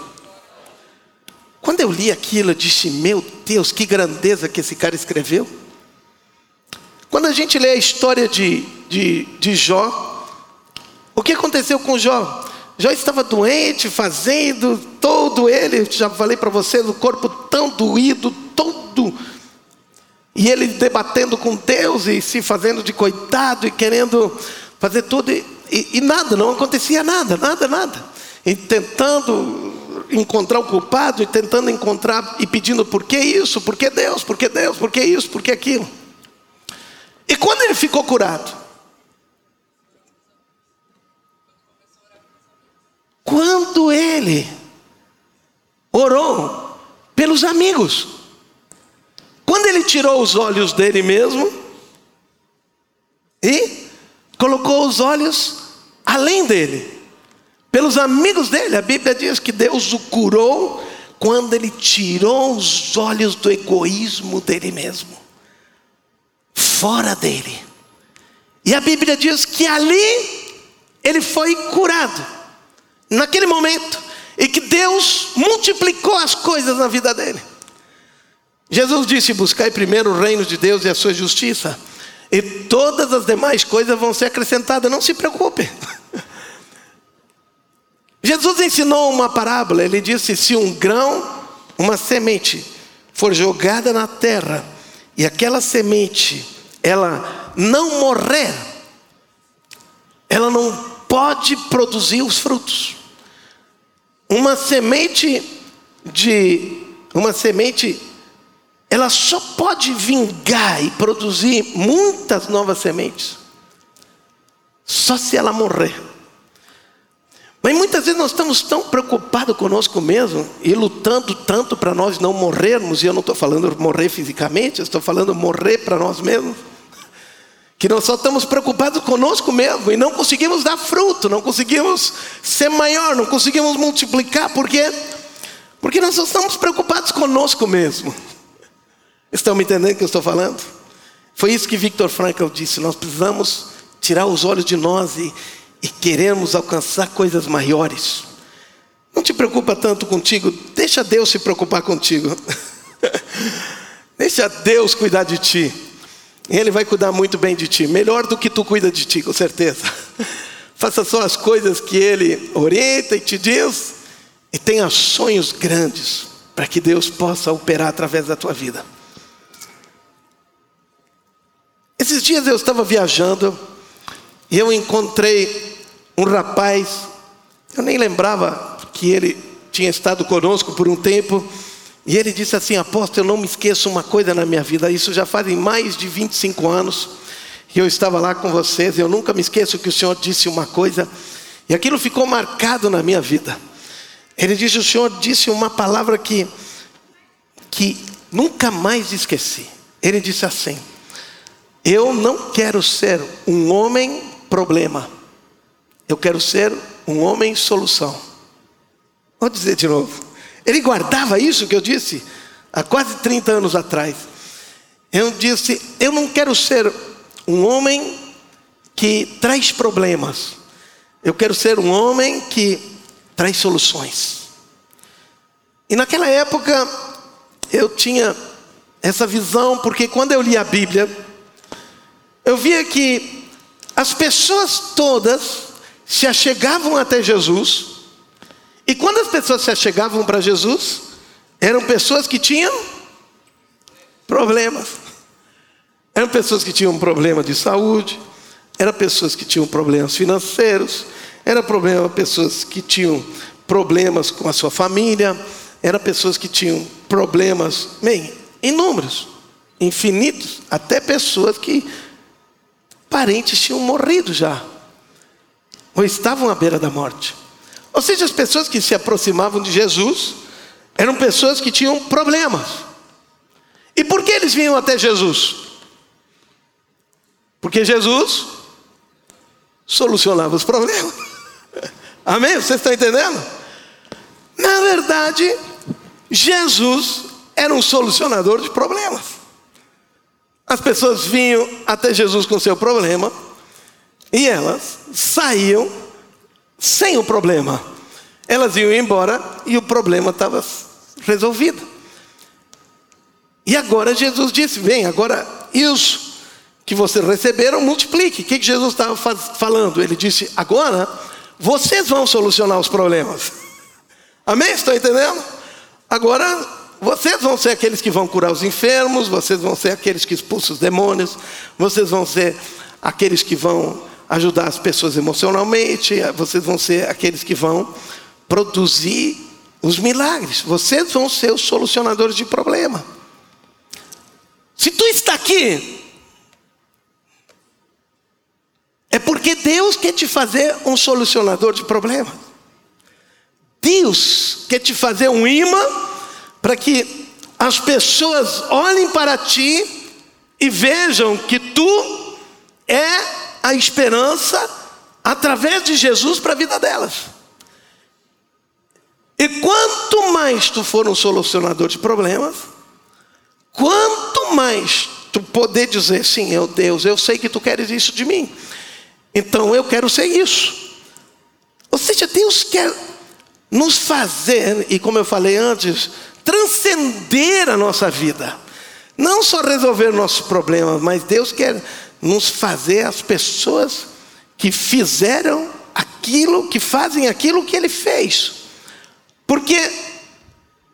Speaker 1: Quando eu li aquilo, eu disse: Meu Deus, que grandeza que esse cara escreveu. Quando a gente lê a história de, de, de Jó, o que aconteceu com Jó? Jó estava doente, fazendo todo ele, já falei para vocês, o corpo tão doído, todo. E ele debatendo com Deus e se fazendo de coitado e querendo fazer tudo, e, e, e nada, não acontecia nada, nada, nada. E tentando encontrar o culpado e tentando encontrar e pedindo por que isso, por que Deus, por que Deus, por que isso, por que aquilo. E quando ele ficou curado? Quando ele orou pelos amigos. Quando ele tirou os olhos dele mesmo e colocou os olhos além dele, pelos amigos dele, a Bíblia diz que Deus o curou quando ele tirou os olhos do egoísmo dele mesmo fora dele. E a Bíblia diz que ali ele foi curado, naquele momento, e que Deus multiplicou as coisas na vida dele. Jesus disse: Buscai primeiro o reino de Deus e a sua justiça, e todas as demais coisas vão ser acrescentadas, não se preocupe. [laughs] Jesus ensinou uma parábola, ele disse: Se um grão, uma semente, for jogada na terra, e aquela semente ela não morrer, ela não pode produzir os frutos. Uma semente de uma semente ela só pode vingar e produzir muitas novas sementes só se ela morrer. Mas muitas vezes nós estamos tão preocupados conosco mesmo e lutando tanto para nós não morrermos, e eu não estou falando morrer fisicamente, eu estou falando morrer para nós mesmos que nós só estamos preocupados conosco mesmo e não conseguimos dar fruto, não conseguimos ser maior, não conseguimos multiplicar, por quê? Porque nós só estamos preocupados conosco mesmo. Estão me entendendo o que eu estou falando? Foi isso que Victor Frankl disse: nós precisamos tirar os olhos de nós e, e queremos alcançar coisas maiores. Não te preocupa tanto contigo, deixa Deus se preocupar contigo. [laughs] deixa Deus cuidar de ti. Ele vai cuidar muito bem de ti, melhor do que tu cuida de ti, com certeza. [laughs] Faça só as coisas que Ele orienta e te diz, e tenha sonhos grandes, para que Deus possa operar através da tua vida. Esses dias eu estava viajando e eu encontrei um rapaz, eu nem lembrava que ele tinha estado conosco por um tempo. E ele disse assim: Apóstolo, eu não me esqueço uma coisa na minha vida, isso já fazem mais de 25 anos, e eu estava lá com vocês, eu nunca me esqueço que o Senhor disse uma coisa, e aquilo ficou marcado na minha vida. Ele disse: O Senhor disse uma palavra que, que nunca mais esqueci. Ele disse assim: Eu não quero ser um homem problema, eu quero ser um homem solução. Vou dizer de novo. Ele guardava isso que eu disse há quase 30 anos atrás. Eu disse: Eu não quero ser um homem que traz problemas. Eu quero ser um homem que traz soluções. E naquela época eu tinha essa visão, porque quando eu li a Bíblia, eu via que as pessoas todas se achegavam até Jesus e quando as pessoas se chegavam para Jesus, eram pessoas que tinham problemas. Eram pessoas que tinham problema de saúde, eram pessoas que tinham problemas financeiros, eram problema, pessoas que tinham problemas com a sua família, eram pessoas que tinham problemas, bem, inúmeros, infinitos, até pessoas que parentes tinham morrido já, ou estavam à beira da morte. Ou seja, as pessoas que se aproximavam de Jesus eram pessoas que tinham problemas. E por que eles vinham até Jesus? Porque Jesus solucionava os problemas. [laughs] Amém? Vocês estão entendendo? Na verdade, Jesus era um solucionador de problemas. As pessoas vinham até Jesus com seu problema e elas saíam sem o problema. Elas iam embora e o problema estava resolvido. E agora Jesus disse: Vem, agora isso que vocês receberam, multiplique. O que Jesus estava falando? Ele disse: agora vocês vão solucionar os problemas. Amém? Estão entendendo? Agora vocês vão ser aqueles que vão curar os enfermos, vocês vão ser aqueles que expulsam os demônios, vocês vão ser aqueles que vão ajudar as pessoas emocionalmente, vocês vão ser aqueles que vão produzir os milagres. Vocês vão ser os solucionadores de problema. Se tu está aqui, é porque Deus quer te fazer um solucionador de problemas. Deus quer te fazer um imã para que as pessoas olhem para ti e vejam que tu é a esperança através de Jesus para a vida delas. E quanto mais tu for um solucionador de problemas, quanto mais tu poder dizer, sim, eu Deus, eu sei que tu queres isso de mim, então eu quero ser isso. Ou seja, Deus quer nos fazer, e como eu falei antes, transcender a nossa vida. Não só resolver nossos problemas, mas Deus quer nos fazer as pessoas que fizeram aquilo, que fazem aquilo que Ele fez. Porque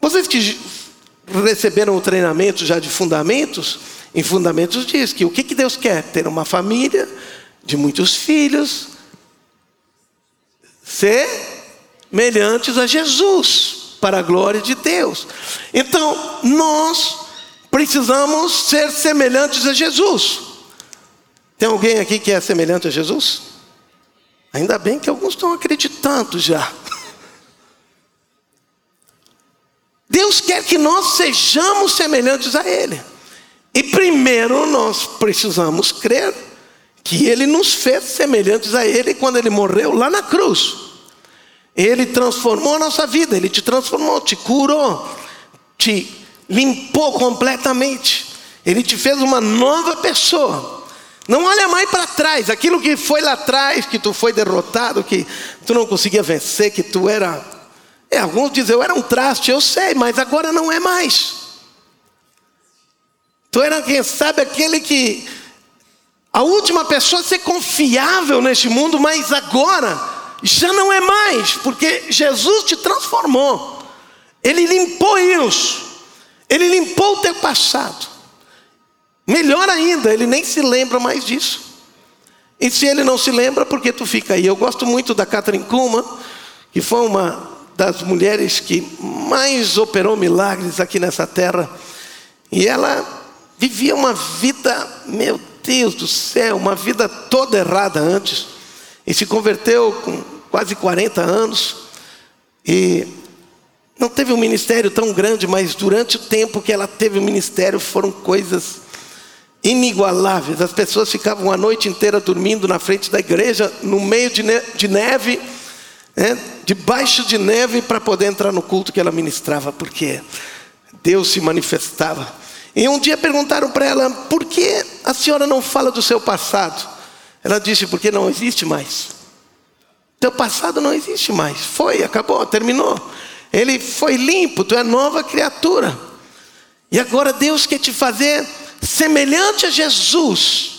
Speaker 1: vocês que receberam o treinamento já de fundamentos, em fundamentos diz que o que, Deus quer? Ter uma família de muitos filhos, semelhantes a Jesus, para a glória de Deus. Então, nós precisamos ser semelhantes a Jesus. Tem alguém aqui que é semelhante a Jesus? Ainda bem que alguns estão acreditando já. Deus quer que nós sejamos semelhantes a Ele. E primeiro nós precisamos crer que Ele nos fez semelhantes a Ele quando Ele morreu lá na cruz. Ele transformou a nossa vida, Ele te transformou, te curou, te limpou completamente. Ele te fez uma nova pessoa. Não olha mais para trás, aquilo que foi lá atrás, que tu foi derrotado, que tu não conseguia vencer, que tu era é, alguns dizem, eu era um traste, eu sei, mas agora não é mais. Tu era, quem sabe, aquele que. A última pessoa a ser confiável neste mundo, mas agora já não é mais, porque Jesus te transformou. Ele limpou isso. Ele limpou o teu passado. Melhor ainda, ele nem se lembra mais disso. E se ele não se lembra, por que tu fica aí? Eu gosto muito da Catherine Kuhlman, que foi uma das mulheres que mais operou milagres aqui nessa terra. E ela vivia uma vida, meu Deus do céu, uma vida toda errada antes. E se converteu com quase 40 anos. E não teve um ministério tão grande, mas durante o tempo que ela teve o ministério foram coisas inigualáveis. As pessoas ficavam a noite inteira dormindo na frente da igreja, no meio de neve né, debaixo de neve para poder entrar no culto que ela ministrava, porque Deus se manifestava. E um dia perguntaram para ela: por que a senhora não fala do seu passado? Ela disse: porque não existe mais. Teu passado não existe mais. Foi, acabou, terminou. Ele foi limpo, tu é nova criatura. E agora Deus quer te fazer semelhante a Jesus.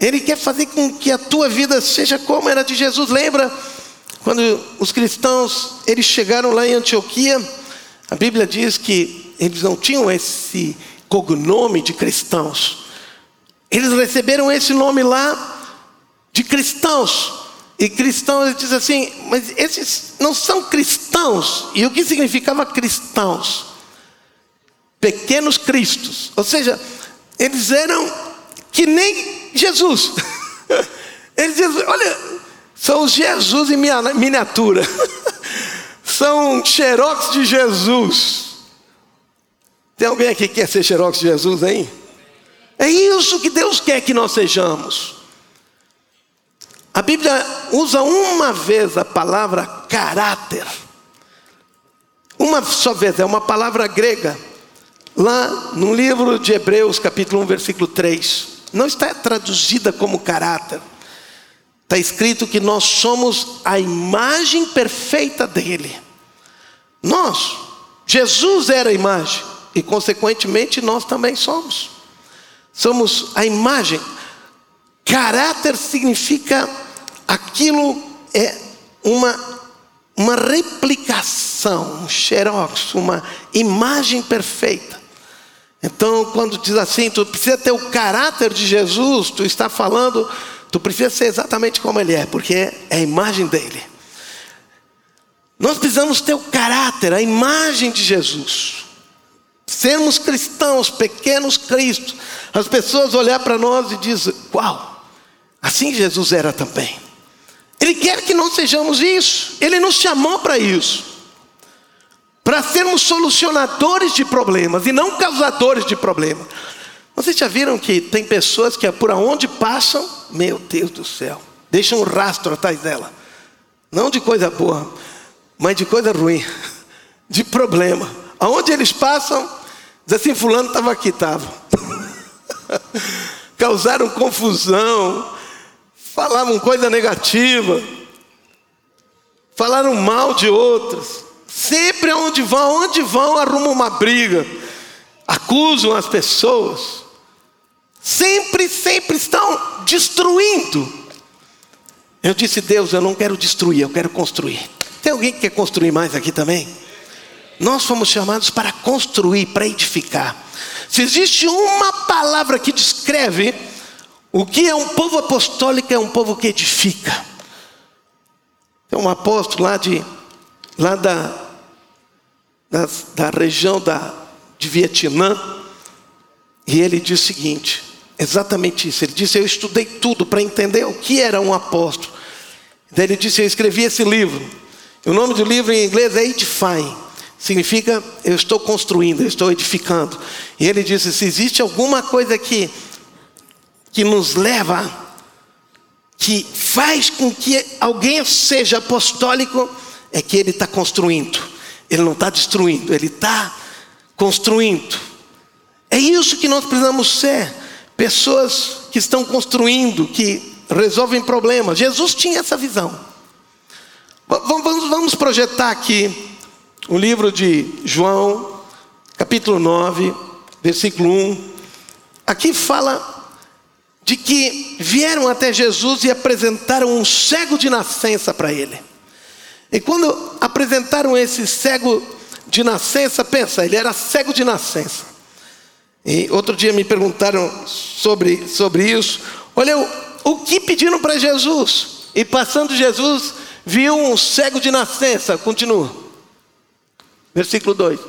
Speaker 1: Ele quer fazer com que a tua vida seja como era de Jesus. Lembra quando os cristãos eles chegaram lá em Antioquia, a Bíblia diz que eles não tinham esse cognome de cristãos. Eles receberam esse nome lá de cristãos. E cristãos, ele diz assim, mas esses não são cristãos. E o que significava cristãos? Pequenos cristos. Ou seja, eles eram que nem Jesus. [laughs] Eles dizem, olha, são os Jesus em miniatura. [laughs] São xerox de Jesus. Tem alguém aqui que quer ser xerox de Jesus aí? É isso que Deus quer que nós sejamos. A Bíblia usa uma vez a palavra caráter. Uma só vez, é uma palavra grega. Lá no livro de Hebreus, capítulo 1, versículo 3. Não está traduzida como caráter. Está escrito que nós somos a imagem perfeita dele. Nós, Jesus era a imagem, e consequentemente nós também somos. Somos a imagem. Caráter significa aquilo é uma uma replicação, um xerox, uma imagem perfeita. Então, quando diz assim, tu precisa ter o caráter de Jesus, tu está falando, tu precisa ser exatamente como ele é, porque é a imagem dele. Nós precisamos ter o caráter, a imagem de Jesus. Sermos cristãos, pequenos cristos. As pessoas olhar para nós e dizem: Uau, assim Jesus era também. Ele quer que nós sejamos isso. Ele nos chamou para isso. Para sermos solucionadores de problemas e não causadores de problemas. Vocês já viram que tem pessoas que por onde passam, meu Deus do céu, deixam um rastro atrás dela. Não de coisa boa, mas de coisa ruim, [laughs] de problema. Aonde eles passam, diz assim, fulano estava aqui, estava. [laughs] Causaram confusão, falavam coisa negativa, falaram mal de outros. Sempre aonde vão, onde vão, arrumam uma briga, acusam as pessoas. Sempre, sempre estão destruindo. Eu disse, Deus, eu não quero destruir, eu quero construir. Tem alguém que quer construir mais aqui também? Nós fomos chamados para construir, para edificar. Se existe uma palavra que descreve o que é um povo apostólico é um povo que edifica. Tem um apóstolo lá, de, lá da, da, da região da, de Vietnã, e ele diz o seguinte: exatamente isso. Ele disse: Eu estudei tudo para entender o que era um apóstolo. Daí ele disse: Eu escrevi esse livro. O nome do livro em inglês é Edifying. Significa eu estou construindo, eu estou edificando. E ele disse: se existe alguma coisa que que nos leva, que faz com que alguém seja apostólico, é que ele está construindo, ele não está destruindo, ele está construindo. É isso que nós precisamos ser: pessoas que estão construindo, que resolvem problemas. Jesus tinha essa visão. Vamos, projetar aqui o livro de João, capítulo 9, versículo 1. Aqui fala de que vieram até Jesus e apresentaram um cego de nascença para ele. E quando apresentaram esse cego de nascença, pensa, ele era cego de nascença. E outro dia me perguntaram sobre, sobre isso. Olha, o, o que pediram para Jesus? E passando Jesus, viu um cego de nascença. Continua. Versículo 2.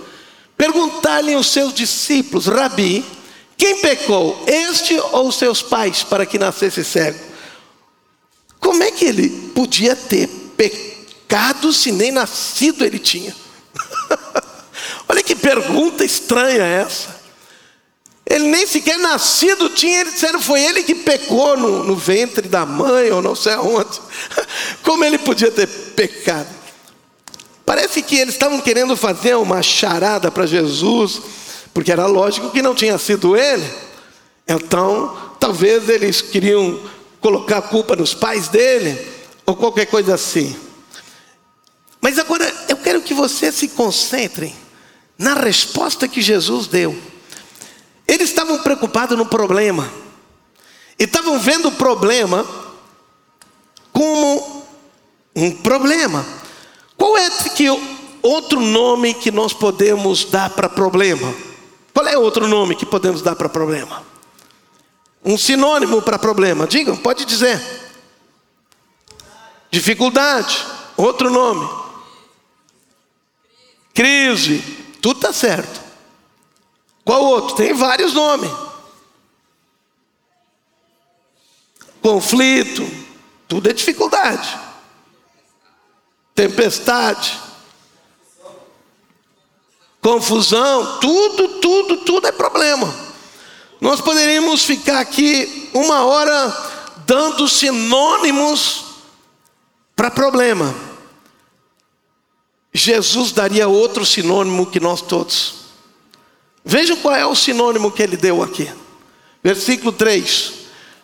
Speaker 1: Perguntar-lhe os seus discípulos, Rabi, quem pecou, este ou seus pais, para que nascesse cego? Como é que ele podia ter pecado se nem nascido ele tinha? [laughs] Olha que pergunta estranha essa. Ele nem sequer nascido tinha, eles disseram foi ele que pecou no, no ventre da mãe ou não sei aonde. [laughs] Como ele podia ter pecado? Parece que eles estavam querendo fazer uma charada para Jesus porque era lógico que não tinha sido ele. Então, talvez eles queriam colocar a culpa nos pais dele, ou qualquer coisa assim. Mas agora eu quero que você se concentre na resposta que Jesus deu. Eles estavam preocupados no problema, e estavam vendo o problema como um problema. Qual é que outro nome que nós podemos dar para problema? Qual é outro nome que podemos dar para problema? Um sinônimo para problema. Digam, pode dizer. Dificuldade. Outro nome. Crise. Tudo está certo. Qual outro? Tem vários nomes. Conflito. Tudo é dificuldade. Tempestade confusão, tudo, tudo, tudo é problema. Nós poderíamos ficar aqui uma hora dando sinônimos para problema. Jesus daria outro sinônimo que nós todos. Vejam qual é o sinônimo que ele deu aqui. Versículo 3.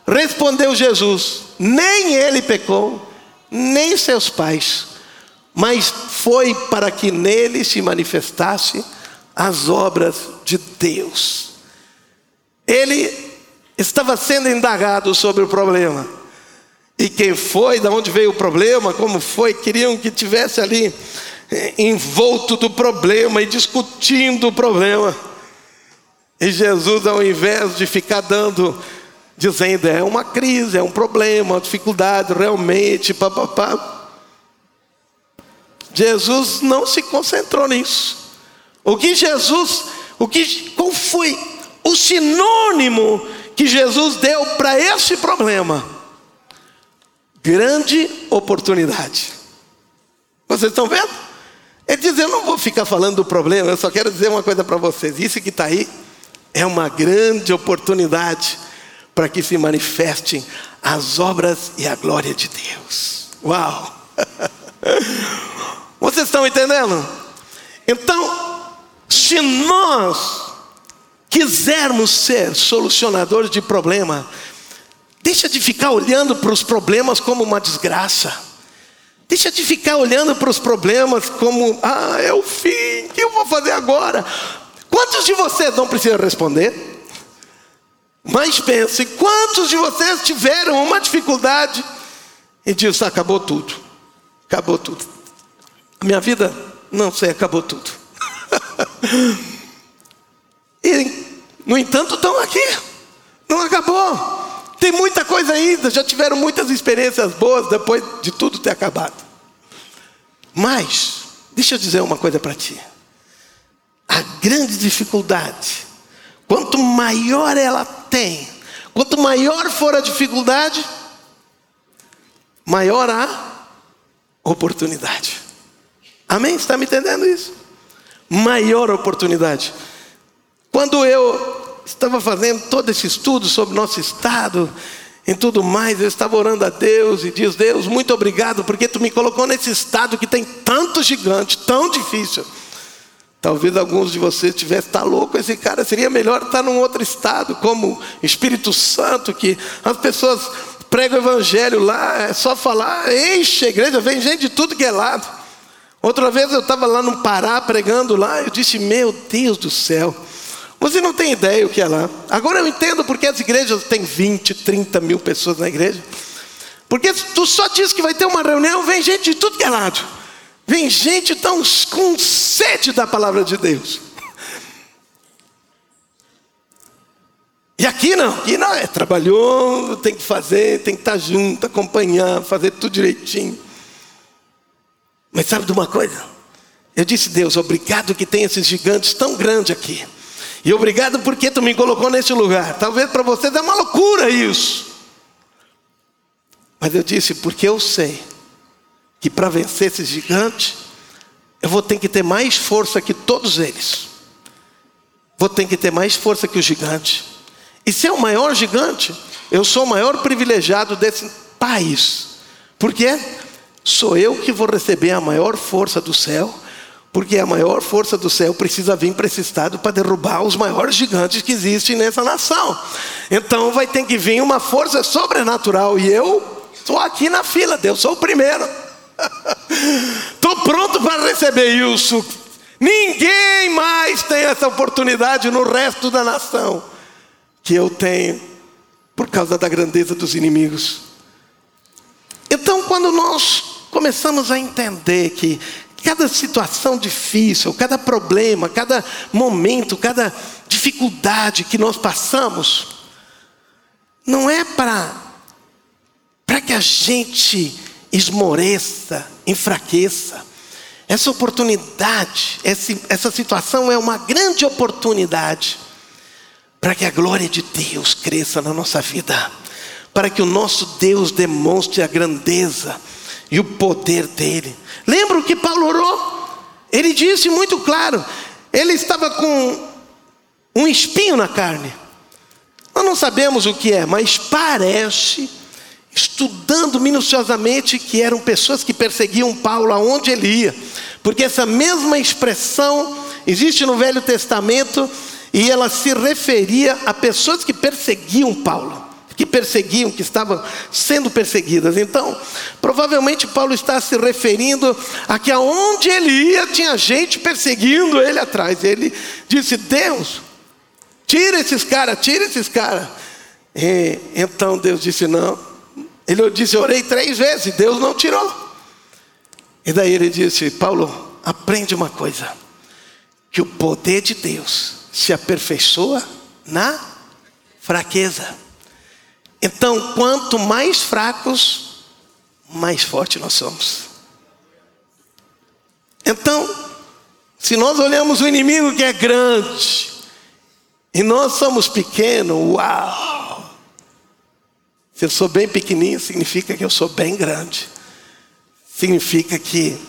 Speaker 1: Respondeu Jesus: Nem ele pecou, nem seus pais mas foi para que nele se manifestasse as obras de Deus. Ele estava sendo indagado sobre o problema. E quem foi, de onde veio o problema, como foi, queriam que tivesse ali eh, envolto do problema e discutindo o problema. E Jesus, ao invés de ficar dando, dizendo, é uma crise, é um problema, uma dificuldade, realmente, papapá. Jesus não se concentrou nisso. O que Jesus, o que, qual foi o sinônimo que Jesus deu para esse problema? Grande oportunidade. Vocês estão vendo? Ele diz: Eu não vou ficar falando do problema, eu só quero dizer uma coisa para vocês. Isso que está aí é uma grande oportunidade para que se manifestem as obras e a glória de Deus. Uau! [laughs] Vocês estão entendendo? Então, se nós quisermos ser solucionadores de problema, deixa de ficar olhando para os problemas como uma desgraça. Deixa de ficar olhando para os problemas como, ah, é o fim, o que eu vou fazer agora? Quantos de vocês não precisam responder? Mas pense, quantos de vocês tiveram uma dificuldade e disse, acabou tudo, acabou tudo. Minha vida, não sei, acabou tudo. [laughs] e, no entanto, estão aqui, não acabou. Tem muita coisa ainda, já tiveram muitas experiências boas depois de tudo ter acabado. Mas, deixa eu dizer uma coisa para ti a grande dificuldade, quanto maior ela tem, quanto maior for a dificuldade, maior a oportunidade. Amém? Está me entendendo isso? Maior oportunidade. Quando eu estava fazendo todo esse estudo sobre nosso estado, em tudo mais, eu estava orando a Deus e diz: Deus, muito obrigado, porque tu me colocou nesse estado que tem tanto gigante, tão difícil. Talvez alguns de vocês tivessem, está louco esse cara, seria melhor estar num outro estado, como Espírito Santo, que as pessoas pregam o evangelho lá, é só falar, enche a igreja, vem gente de tudo que é lado. Outra vez eu estava lá no Pará pregando lá, eu disse, meu Deus do céu, você não tem ideia o que é lá. Agora eu entendo porque as igrejas têm 20, 30 mil pessoas na igreja. Porque tu só diz que vai ter uma reunião, vem gente de tudo que é lado. Vem gente tão com sede da palavra de Deus. E aqui não, aqui não, é trabalhou, tem que fazer, tem que estar junto, acompanhar, fazer tudo direitinho. Mas sabe de uma coisa? Eu disse, Deus, obrigado que tem esses gigantes tão grandes aqui. E obrigado porque tu me colocou nesse lugar. Talvez para vocês é uma loucura isso. Mas eu disse, porque eu sei que para vencer esse gigante, eu vou ter que ter mais força que todos eles. Vou ter que ter mais força que o gigante. E se é o maior gigante, eu sou o maior privilegiado desse país. Por quê? Sou eu que vou receber a maior força do céu, porque a maior força do céu precisa vir para esse estado para derrubar os maiores gigantes que existem nessa nação. Então vai ter que vir uma força sobrenatural e eu estou aqui na fila, Deus sou o primeiro. [laughs] Estou pronto para receber isso. Ninguém mais tem essa oportunidade no resto da nação que eu tenho, por causa da grandeza dos inimigos. Então, quando nós começamos a entender que cada situação difícil, cada problema, cada momento, cada dificuldade que nós passamos, não é para para que a gente esmoreça, enfraqueça. Essa oportunidade, essa situação é uma grande oportunidade para que a glória de Deus cresça na nossa vida, para que o nosso Deus demonstre a grandeza e o poder dele. Lembra o que Paulo orou? Ele disse muito claro: ele estava com um espinho na carne. Nós não sabemos o que é, mas parece estudando minuciosamente que eram pessoas que perseguiam Paulo aonde ele ia, porque essa mesma expressão existe no Velho Testamento e ela se referia a pessoas que perseguiam Paulo, que perseguiam, que estavam sendo perseguidas. Então, provavelmente Paulo está se referindo a que aonde ele ia tinha gente perseguindo ele atrás. Ele disse: Deus, tira esses caras, tira esses caras. Então Deus disse: Não. Ele disse: Orei três vezes, Deus não tirou. E daí ele disse: Paulo, aprende uma coisa: que o poder de Deus se aperfeiçoa na fraqueza. Então, quanto mais fracos, mais forte nós somos. Então, se nós olhamos o inimigo que é grande, e nós somos pequenos, uau! Se eu sou bem pequenininho, significa que eu sou bem grande. Significa que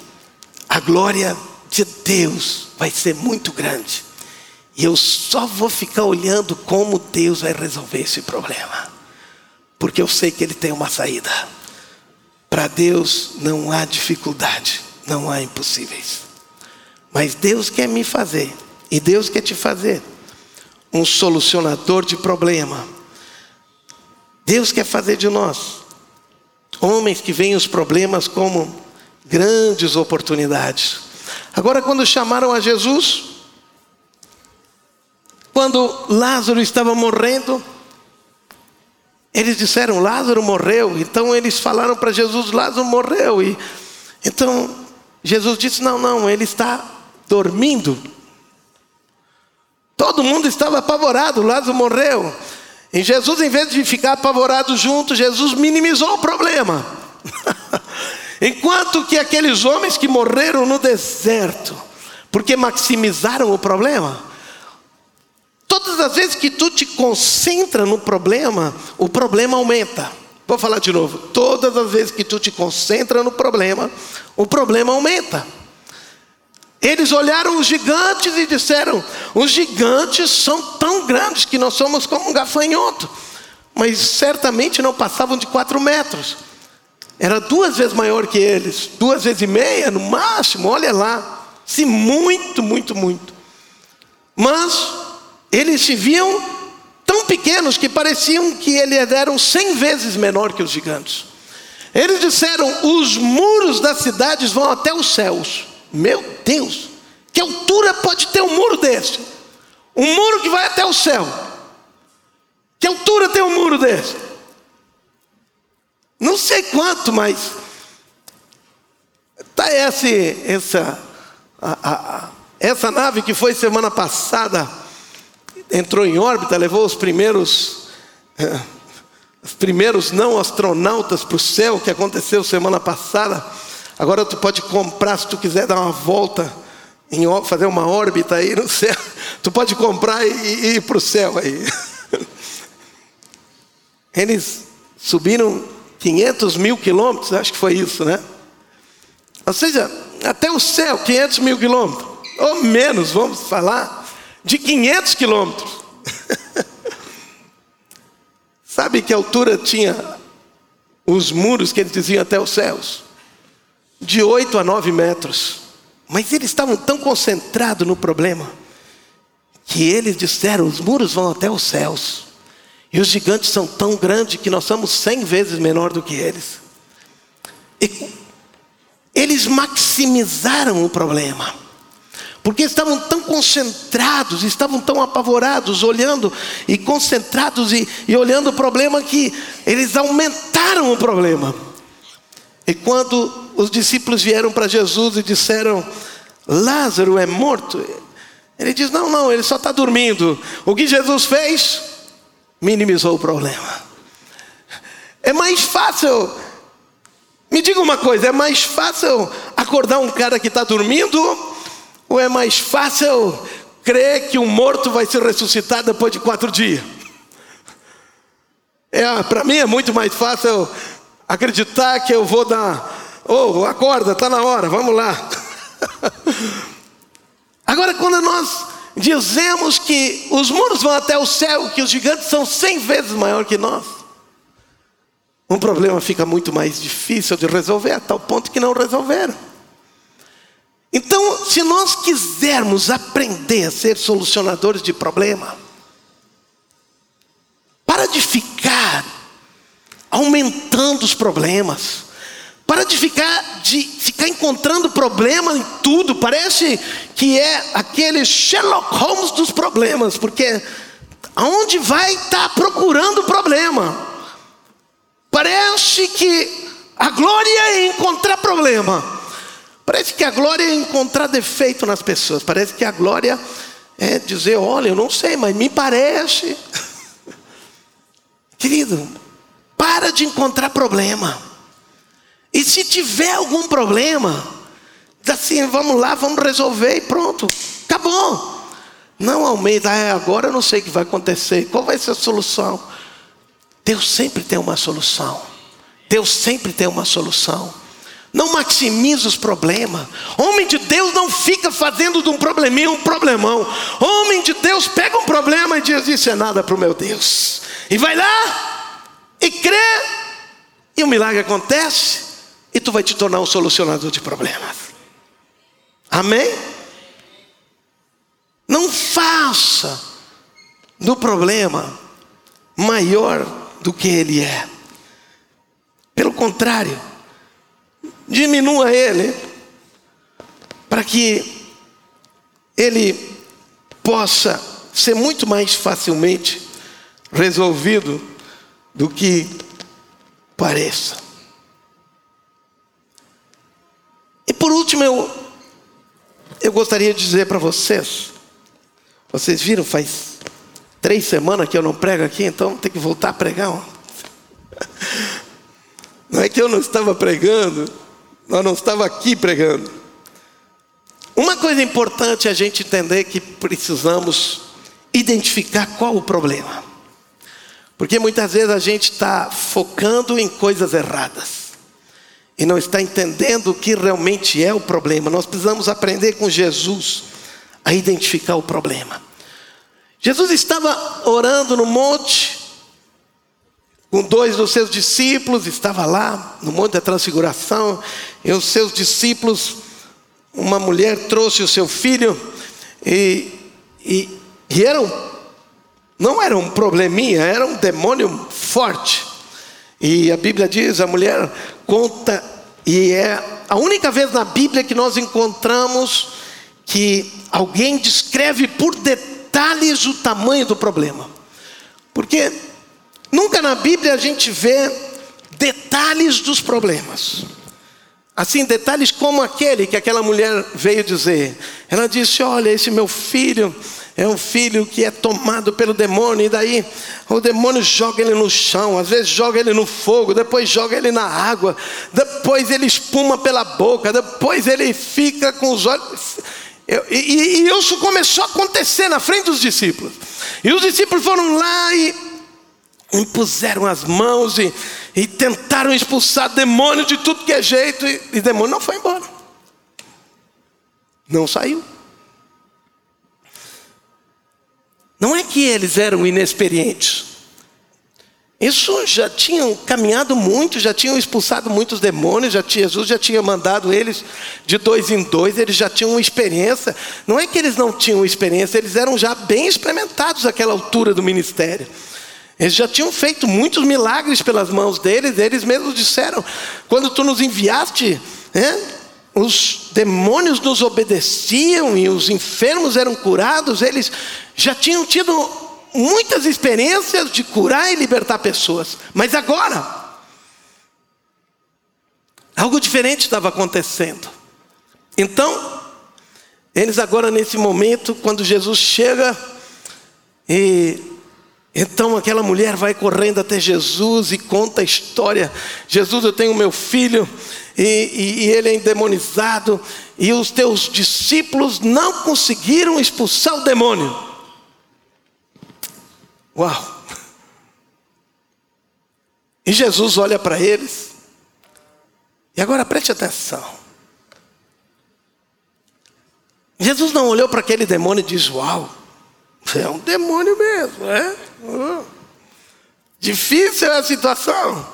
Speaker 1: a glória de Deus vai ser muito grande. E eu só vou ficar olhando como Deus vai resolver esse problema. Porque eu sei que Ele tem uma saída. Para Deus não há dificuldade, não há impossíveis. Mas Deus quer me fazer, e Deus quer te fazer, um solucionador de problema. Deus quer fazer de nós homens que veem os problemas como grandes oportunidades. Agora, quando chamaram a Jesus, quando Lázaro estava morrendo, eles disseram: Lázaro morreu. Então eles falaram para Jesus: Lázaro morreu. E então Jesus disse: Não, não, ele está dormindo. Todo mundo estava apavorado, Lázaro morreu. E Jesus, em vez de ficar apavorado junto, Jesus minimizou o problema. [laughs] Enquanto que aqueles homens que morreram no deserto, porque maximizaram o problema, todas as vezes que tu te concentra no problema, o problema aumenta. Vou falar de novo. Todas as vezes que tu te concentra no problema, o problema aumenta. Eles olharam os gigantes e disseram: os gigantes são tão grandes que nós somos como um gafanhoto, mas certamente não passavam de quatro metros. Era duas vezes maior que eles, duas vezes e meia no máximo, olha lá. Se muito, muito, muito. Mas eles se viam tão pequenos que pareciam que eles eram cem vezes menor que os gigantes. Eles disseram: os muros das cidades vão até os céus. Meu Deus, que altura pode ter um muro desse? Um muro que vai até o céu. Que altura tem um muro desse? Não sei quanto, mas tá esse, essa, a, a, essa nave que foi semana passada entrou em órbita, levou os primeiros eh, os primeiros não astronautas para o céu que aconteceu semana passada. Agora tu pode comprar se tu quiser dar uma volta, em, fazer uma órbita aí no céu. [laughs] Tu pode comprar e, e ir para o céu aí. [laughs] Eles subiram 500 mil quilômetros, acho que foi isso, né? Ou seja, até o céu, 500 mil quilômetros, ou menos, vamos falar, de 500 quilômetros. [laughs] Sabe que altura tinha os muros que eles diziam até os céus? de 8 a 9 metros. Mas eles estavam tão concentrados no problema que eles disseram: os muros vão até os céus. E os gigantes são tão grandes que nós somos cem vezes menor do que eles. E eles maximizaram o problema. Porque estavam tão concentrados, estavam tão apavorados, olhando e concentrados e, e olhando o problema que eles aumentaram o problema. E quando os discípulos vieram para Jesus e disseram: Lázaro é morto, ele diz: Não, não, ele só está dormindo. O que Jesus fez? Minimizou o problema. É mais fácil, me diga uma coisa: é mais fácil acordar um cara que está dormindo? Ou é mais fácil crer que um morto vai se ressuscitar depois de quatro dias? É, para mim é muito mais fácil acreditar que eu vou dar, oh, acorda, está na hora, vamos lá. [laughs] Agora, quando nós dizemos que os muros vão até o céu, que os gigantes são cem vezes maior que nós, um problema fica muito mais difícil de resolver, a tal ponto que não resolveram. Então, se nós quisermos aprender a ser solucionadores de problema, para de ficar aumentando os problemas. Para de ficar, de ficar encontrando problema em tudo. Parece que é aquele Sherlock Holmes dos problemas, porque aonde vai estar tá procurando problema. Parece que a glória é encontrar problema. Parece que a glória é encontrar defeito nas pessoas. Parece que a glória é dizer: olha, eu não sei, mas me parece. [laughs] Querido, para de encontrar problema. E se tiver algum problema, assim, vamos lá, vamos resolver e pronto, acabou. Não, Almeida, é, agora eu não sei o que vai acontecer. Qual vai ser a solução? Deus sempre tem uma solução. Deus sempre tem uma solução. Não maximiza os problemas. Homem de Deus não fica fazendo de um probleminha um problemão. Homem de Deus pega um problema e diz: Isso é nada para o meu Deus. E vai lá e crê, e o milagre acontece, e tu vai te tornar um solucionador de problemas. Amém? Não faça do problema maior do que ele é. Pelo contrário, diminua ele, para que ele possa ser muito mais facilmente resolvido do que pareça. E por último, eu, eu gostaria de dizer para vocês, vocês viram, faz três semanas que eu não prego aqui, então tem que voltar a pregar. [laughs] Não é que eu não estava pregando, nós não estava aqui pregando. Uma coisa importante é a gente entender que precisamos identificar qual o problema. Porque muitas vezes a gente está focando em coisas erradas. E não está entendendo o que realmente é o problema. Nós precisamos aprender com Jesus a identificar o problema. Jesus estava orando no monte, com dois dos seus discípulos, estava lá no Monte da Transfiguração, e os seus discípulos, uma mulher trouxe o seu filho, e, e, e era um, não era um probleminha, era um demônio forte. E a Bíblia diz, a mulher conta, e é a única vez na Bíblia que nós encontramos que alguém descreve por detalhes o tamanho do problema. Porque Nunca na Bíblia a gente vê detalhes dos problemas. Assim, detalhes como aquele que aquela mulher veio dizer. Ela disse: Olha, esse meu filho é um filho que é tomado pelo demônio, e daí o demônio joga ele no chão, às vezes joga ele no fogo, depois joga ele na água, depois ele espuma pela boca, depois ele fica com os olhos. E, e, e isso começou a acontecer na frente dos discípulos. E os discípulos foram lá e impuseram as mãos e, e tentaram expulsar demônio de tudo que é jeito, e, e demônio não foi embora. Não saiu. Não é que eles eram inexperientes. Isso já tinham caminhado muito, já tinham expulsado muitos demônios, já tinha, Jesus já tinha mandado eles de dois em dois, eles já tinham experiência. Não é que eles não tinham experiência, eles eram já bem experimentados naquela altura do ministério. Eles já tinham feito muitos milagres pelas mãos deles, eles mesmos disseram: quando tu nos enviaste, né, os demônios nos obedeciam e os enfermos eram curados, eles já tinham tido muitas experiências de curar e libertar pessoas, mas agora, algo diferente estava acontecendo. Então, eles agora nesse momento, quando Jesus chega e então aquela mulher vai correndo até Jesus e conta a história. Jesus, eu tenho meu filho e, e, e, ele é endemonizado e os teus discípulos não conseguiram expulsar o demônio. Uau! E Jesus olha para eles. E agora preste atenção. Jesus não olhou para aquele demônio e diz: Uau! É um demônio mesmo, é? Difícil é a situação.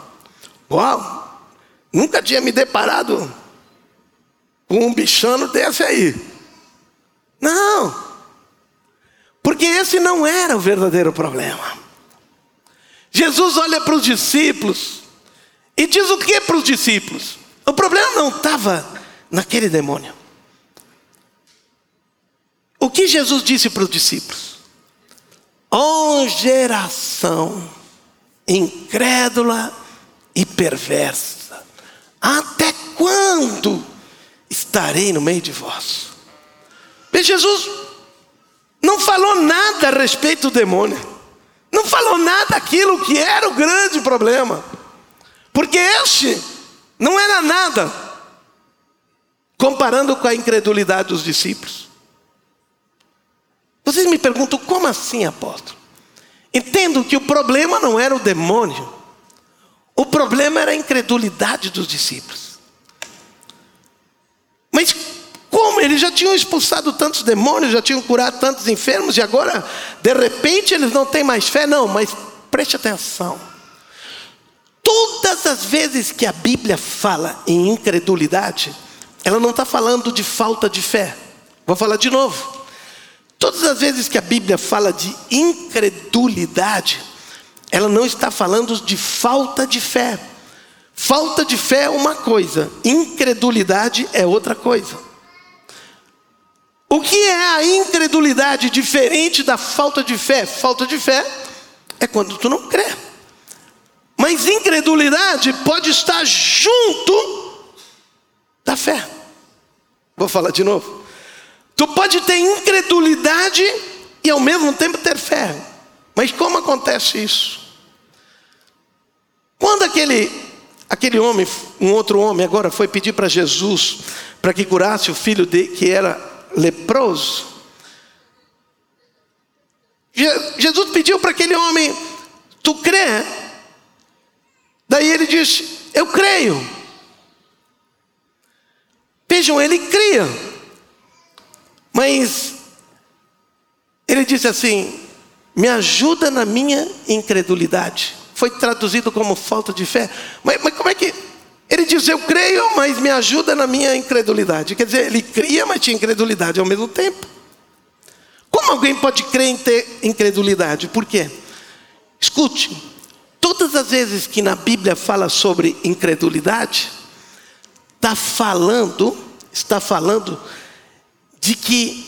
Speaker 1: Uau! Nunca tinha me deparado com um bichano desse aí. Não! Porque esse não era o verdadeiro problema. Jesus olha para os discípulos e diz o que para os discípulos? O problema não estava naquele demônio. O que Jesus disse para os discípulos? Ó oh, geração incrédula e perversa, até quando estarei no meio de vós? E Jesus não falou nada a respeito do demônio, não falou nada aquilo que era o grande problema, porque este não era nada, comparando com a incredulidade dos discípulos. Vocês me perguntam, como assim, apóstolo? Entendo que o problema não era o demônio, o problema era a incredulidade dos discípulos. Mas como? Eles já tinham expulsado tantos demônios, já tinham curado tantos enfermos, e agora, de repente, eles não têm mais fé? Não, mas preste atenção. Todas as vezes que a Bíblia fala em incredulidade, ela não está falando de falta de fé. Vou falar de novo. Todas as vezes que a Bíblia fala de incredulidade, ela não está falando de falta de fé. Falta de fé é uma coisa, incredulidade é outra coisa. O que é a incredulidade diferente da falta de fé? Falta de fé é quando tu não crê. Mas incredulidade pode estar junto da fé. Vou falar de novo. Tu pode ter incredulidade e ao mesmo tempo ter fé. Mas como acontece isso? Quando aquele aquele homem, um outro homem agora foi pedir para Jesus para que curasse o filho de, que era leproso. Jesus pediu para aquele homem: Tu crê? Daí ele disse: Eu creio. Vejam, ele cria. Mas ele disse assim: Me ajuda na minha incredulidade. Foi traduzido como falta de fé. Mas, mas como é que. Ele diz: Eu creio, mas me ajuda na minha incredulidade. Quer dizer, ele cria, mas tinha incredulidade ao mesmo tempo. Como alguém pode crer em ter incredulidade? Por quê? Escute, todas as vezes que na Bíblia fala sobre incredulidade, está falando, está falando de que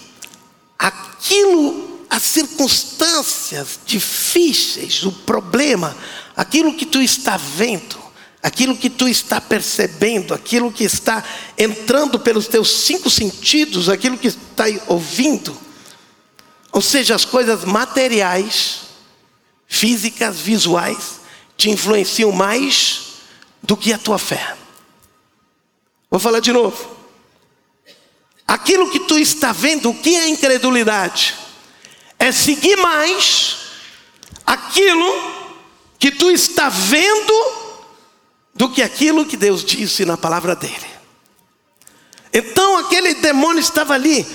Speaker 1: aquilo, as circunstâncias difíceis, o problema, aquilo que tu está vendo, aquilo que tu está percebendo, aquilo que está entrando pelos teus cinco sentidos, aquilo que está ouvindo, ou seja, as coisas materiais, físicas, visuais, te influenciam mais do que a tua fé. Vou falar de novo. Aquilo que tu está vendo, o que é incredulidade? É seguir mais aquilo que tu está vendo do que aquilo que Deus disse na palavra dele. Então aquele demônio estava ali,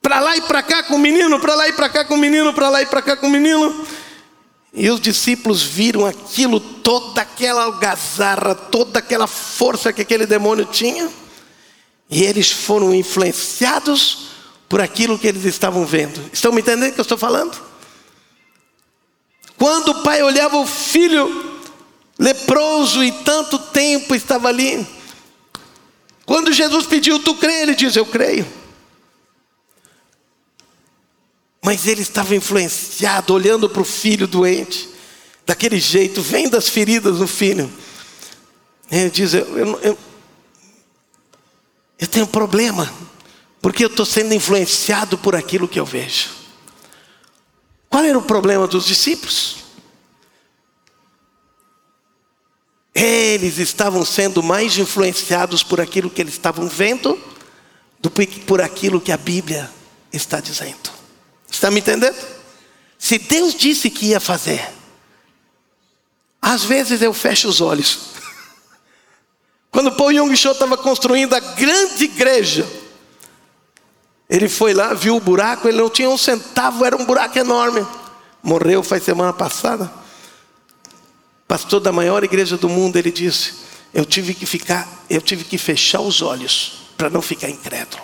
Speaker 1: para lá e para cá com o menino, para lá e para cá com o menino, para lá e para cá com o menino. E os discípulos viram aquilo, toda aquela algazarra, toda aquela força que aquele demônio tinha. E eles foram influenciados por aquilo que eles estavam vendo. Estão me entendendo o que eu estou falando? Quando o pai olhava o filho leproso e tanto tempo estava ali, quando Jesus pediu, tu crê? Ele diz, eu creio. Mas ele estava influenciado, olhando para o filho doente, daquele jeito, vendo as feridas no filho. Ele diz, eu, eu, eu eu tenho problema, porque eu estou sendo influenciado por aquilo que eu vejo. Qual era o problema dos discípulos? Eles estavam sendo mais influenciados por aquilo que eles estavam vendo do que por aquilo que a Bíblia está dizendo. Está me entendendo? Se Deus disse que ia fazer, às vezes eu fecho os olhos quando Paul Young Cho estava construindo a grande igreja, ele foi lá, viu o buraco, ele não tinha um centavo, era um buraco enorme. Morreu faz semana passada. Pastor da maior igreja do mundo, ele disse: Eu tive que ficar, eu tive que fechar os olhos para não ficar incrédulo.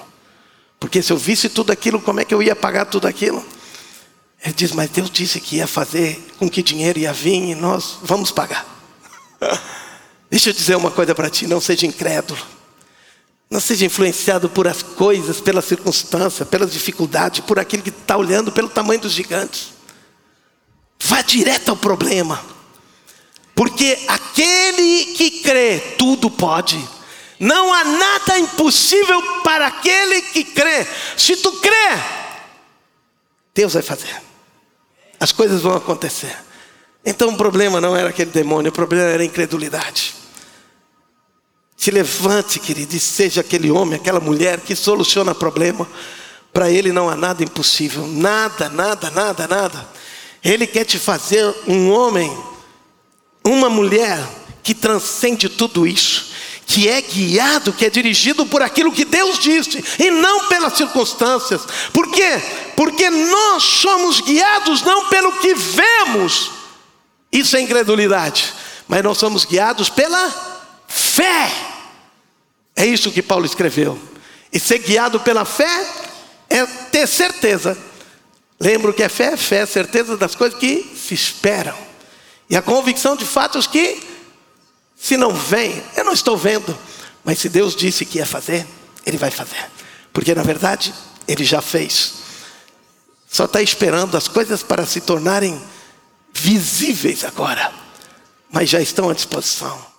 Speaker 1: Porque se eu visse tudo aquilo, como é que eu ia pagar tudo aquilo? Ele diz, mas Deus disse que ia fazer com que dinheiro ia vir e nós vamos pagar. [laughs] Deixa eu dizer uma coisa para ti, não seja incrédulo. Não seja influenciado por as coisas, pelas circunstâncias, pelas dificuldades, por aquele que está olhando pelo tamanho dos gigantes. Vá direto ao problema. Porque aquele que crê, tudo pode. Não há nada impossível para aquele que crê. Se tu crê, Deus vai fazer. As coisas vão acontecer. Então o problema não era aquele demônio, o problema era a incredulidade. Se levante, querido, e seja aquele homem, aquela mulher que soluciona problema. Para ele não há nada impossível, nada, nada, nada, nada. Ele quer te fazer um homem, uma mulher que transcende tudo isso, que é guiado, que é dirigido por aquilo que Deus disse e não pelas circunstâncias. Por quê? Porque nós somos guiados não pelo que vemos, isso é incredulidade, mas nós somos guiados pela fé. É isso que Paulo escreveu. E ser guiado pela fé é ter certeza. Lembro que é fé, fé é certeza das coisas que se esperam. E a convicção de fatos que, se não vem, eu não estou vendo, mas se Deus disse que ia fazer, Ele vai fazer. Porque na verdade, Ele já fez. Só está esperando as coisas para se tornarem visíveis agora, mas já estão à disposição.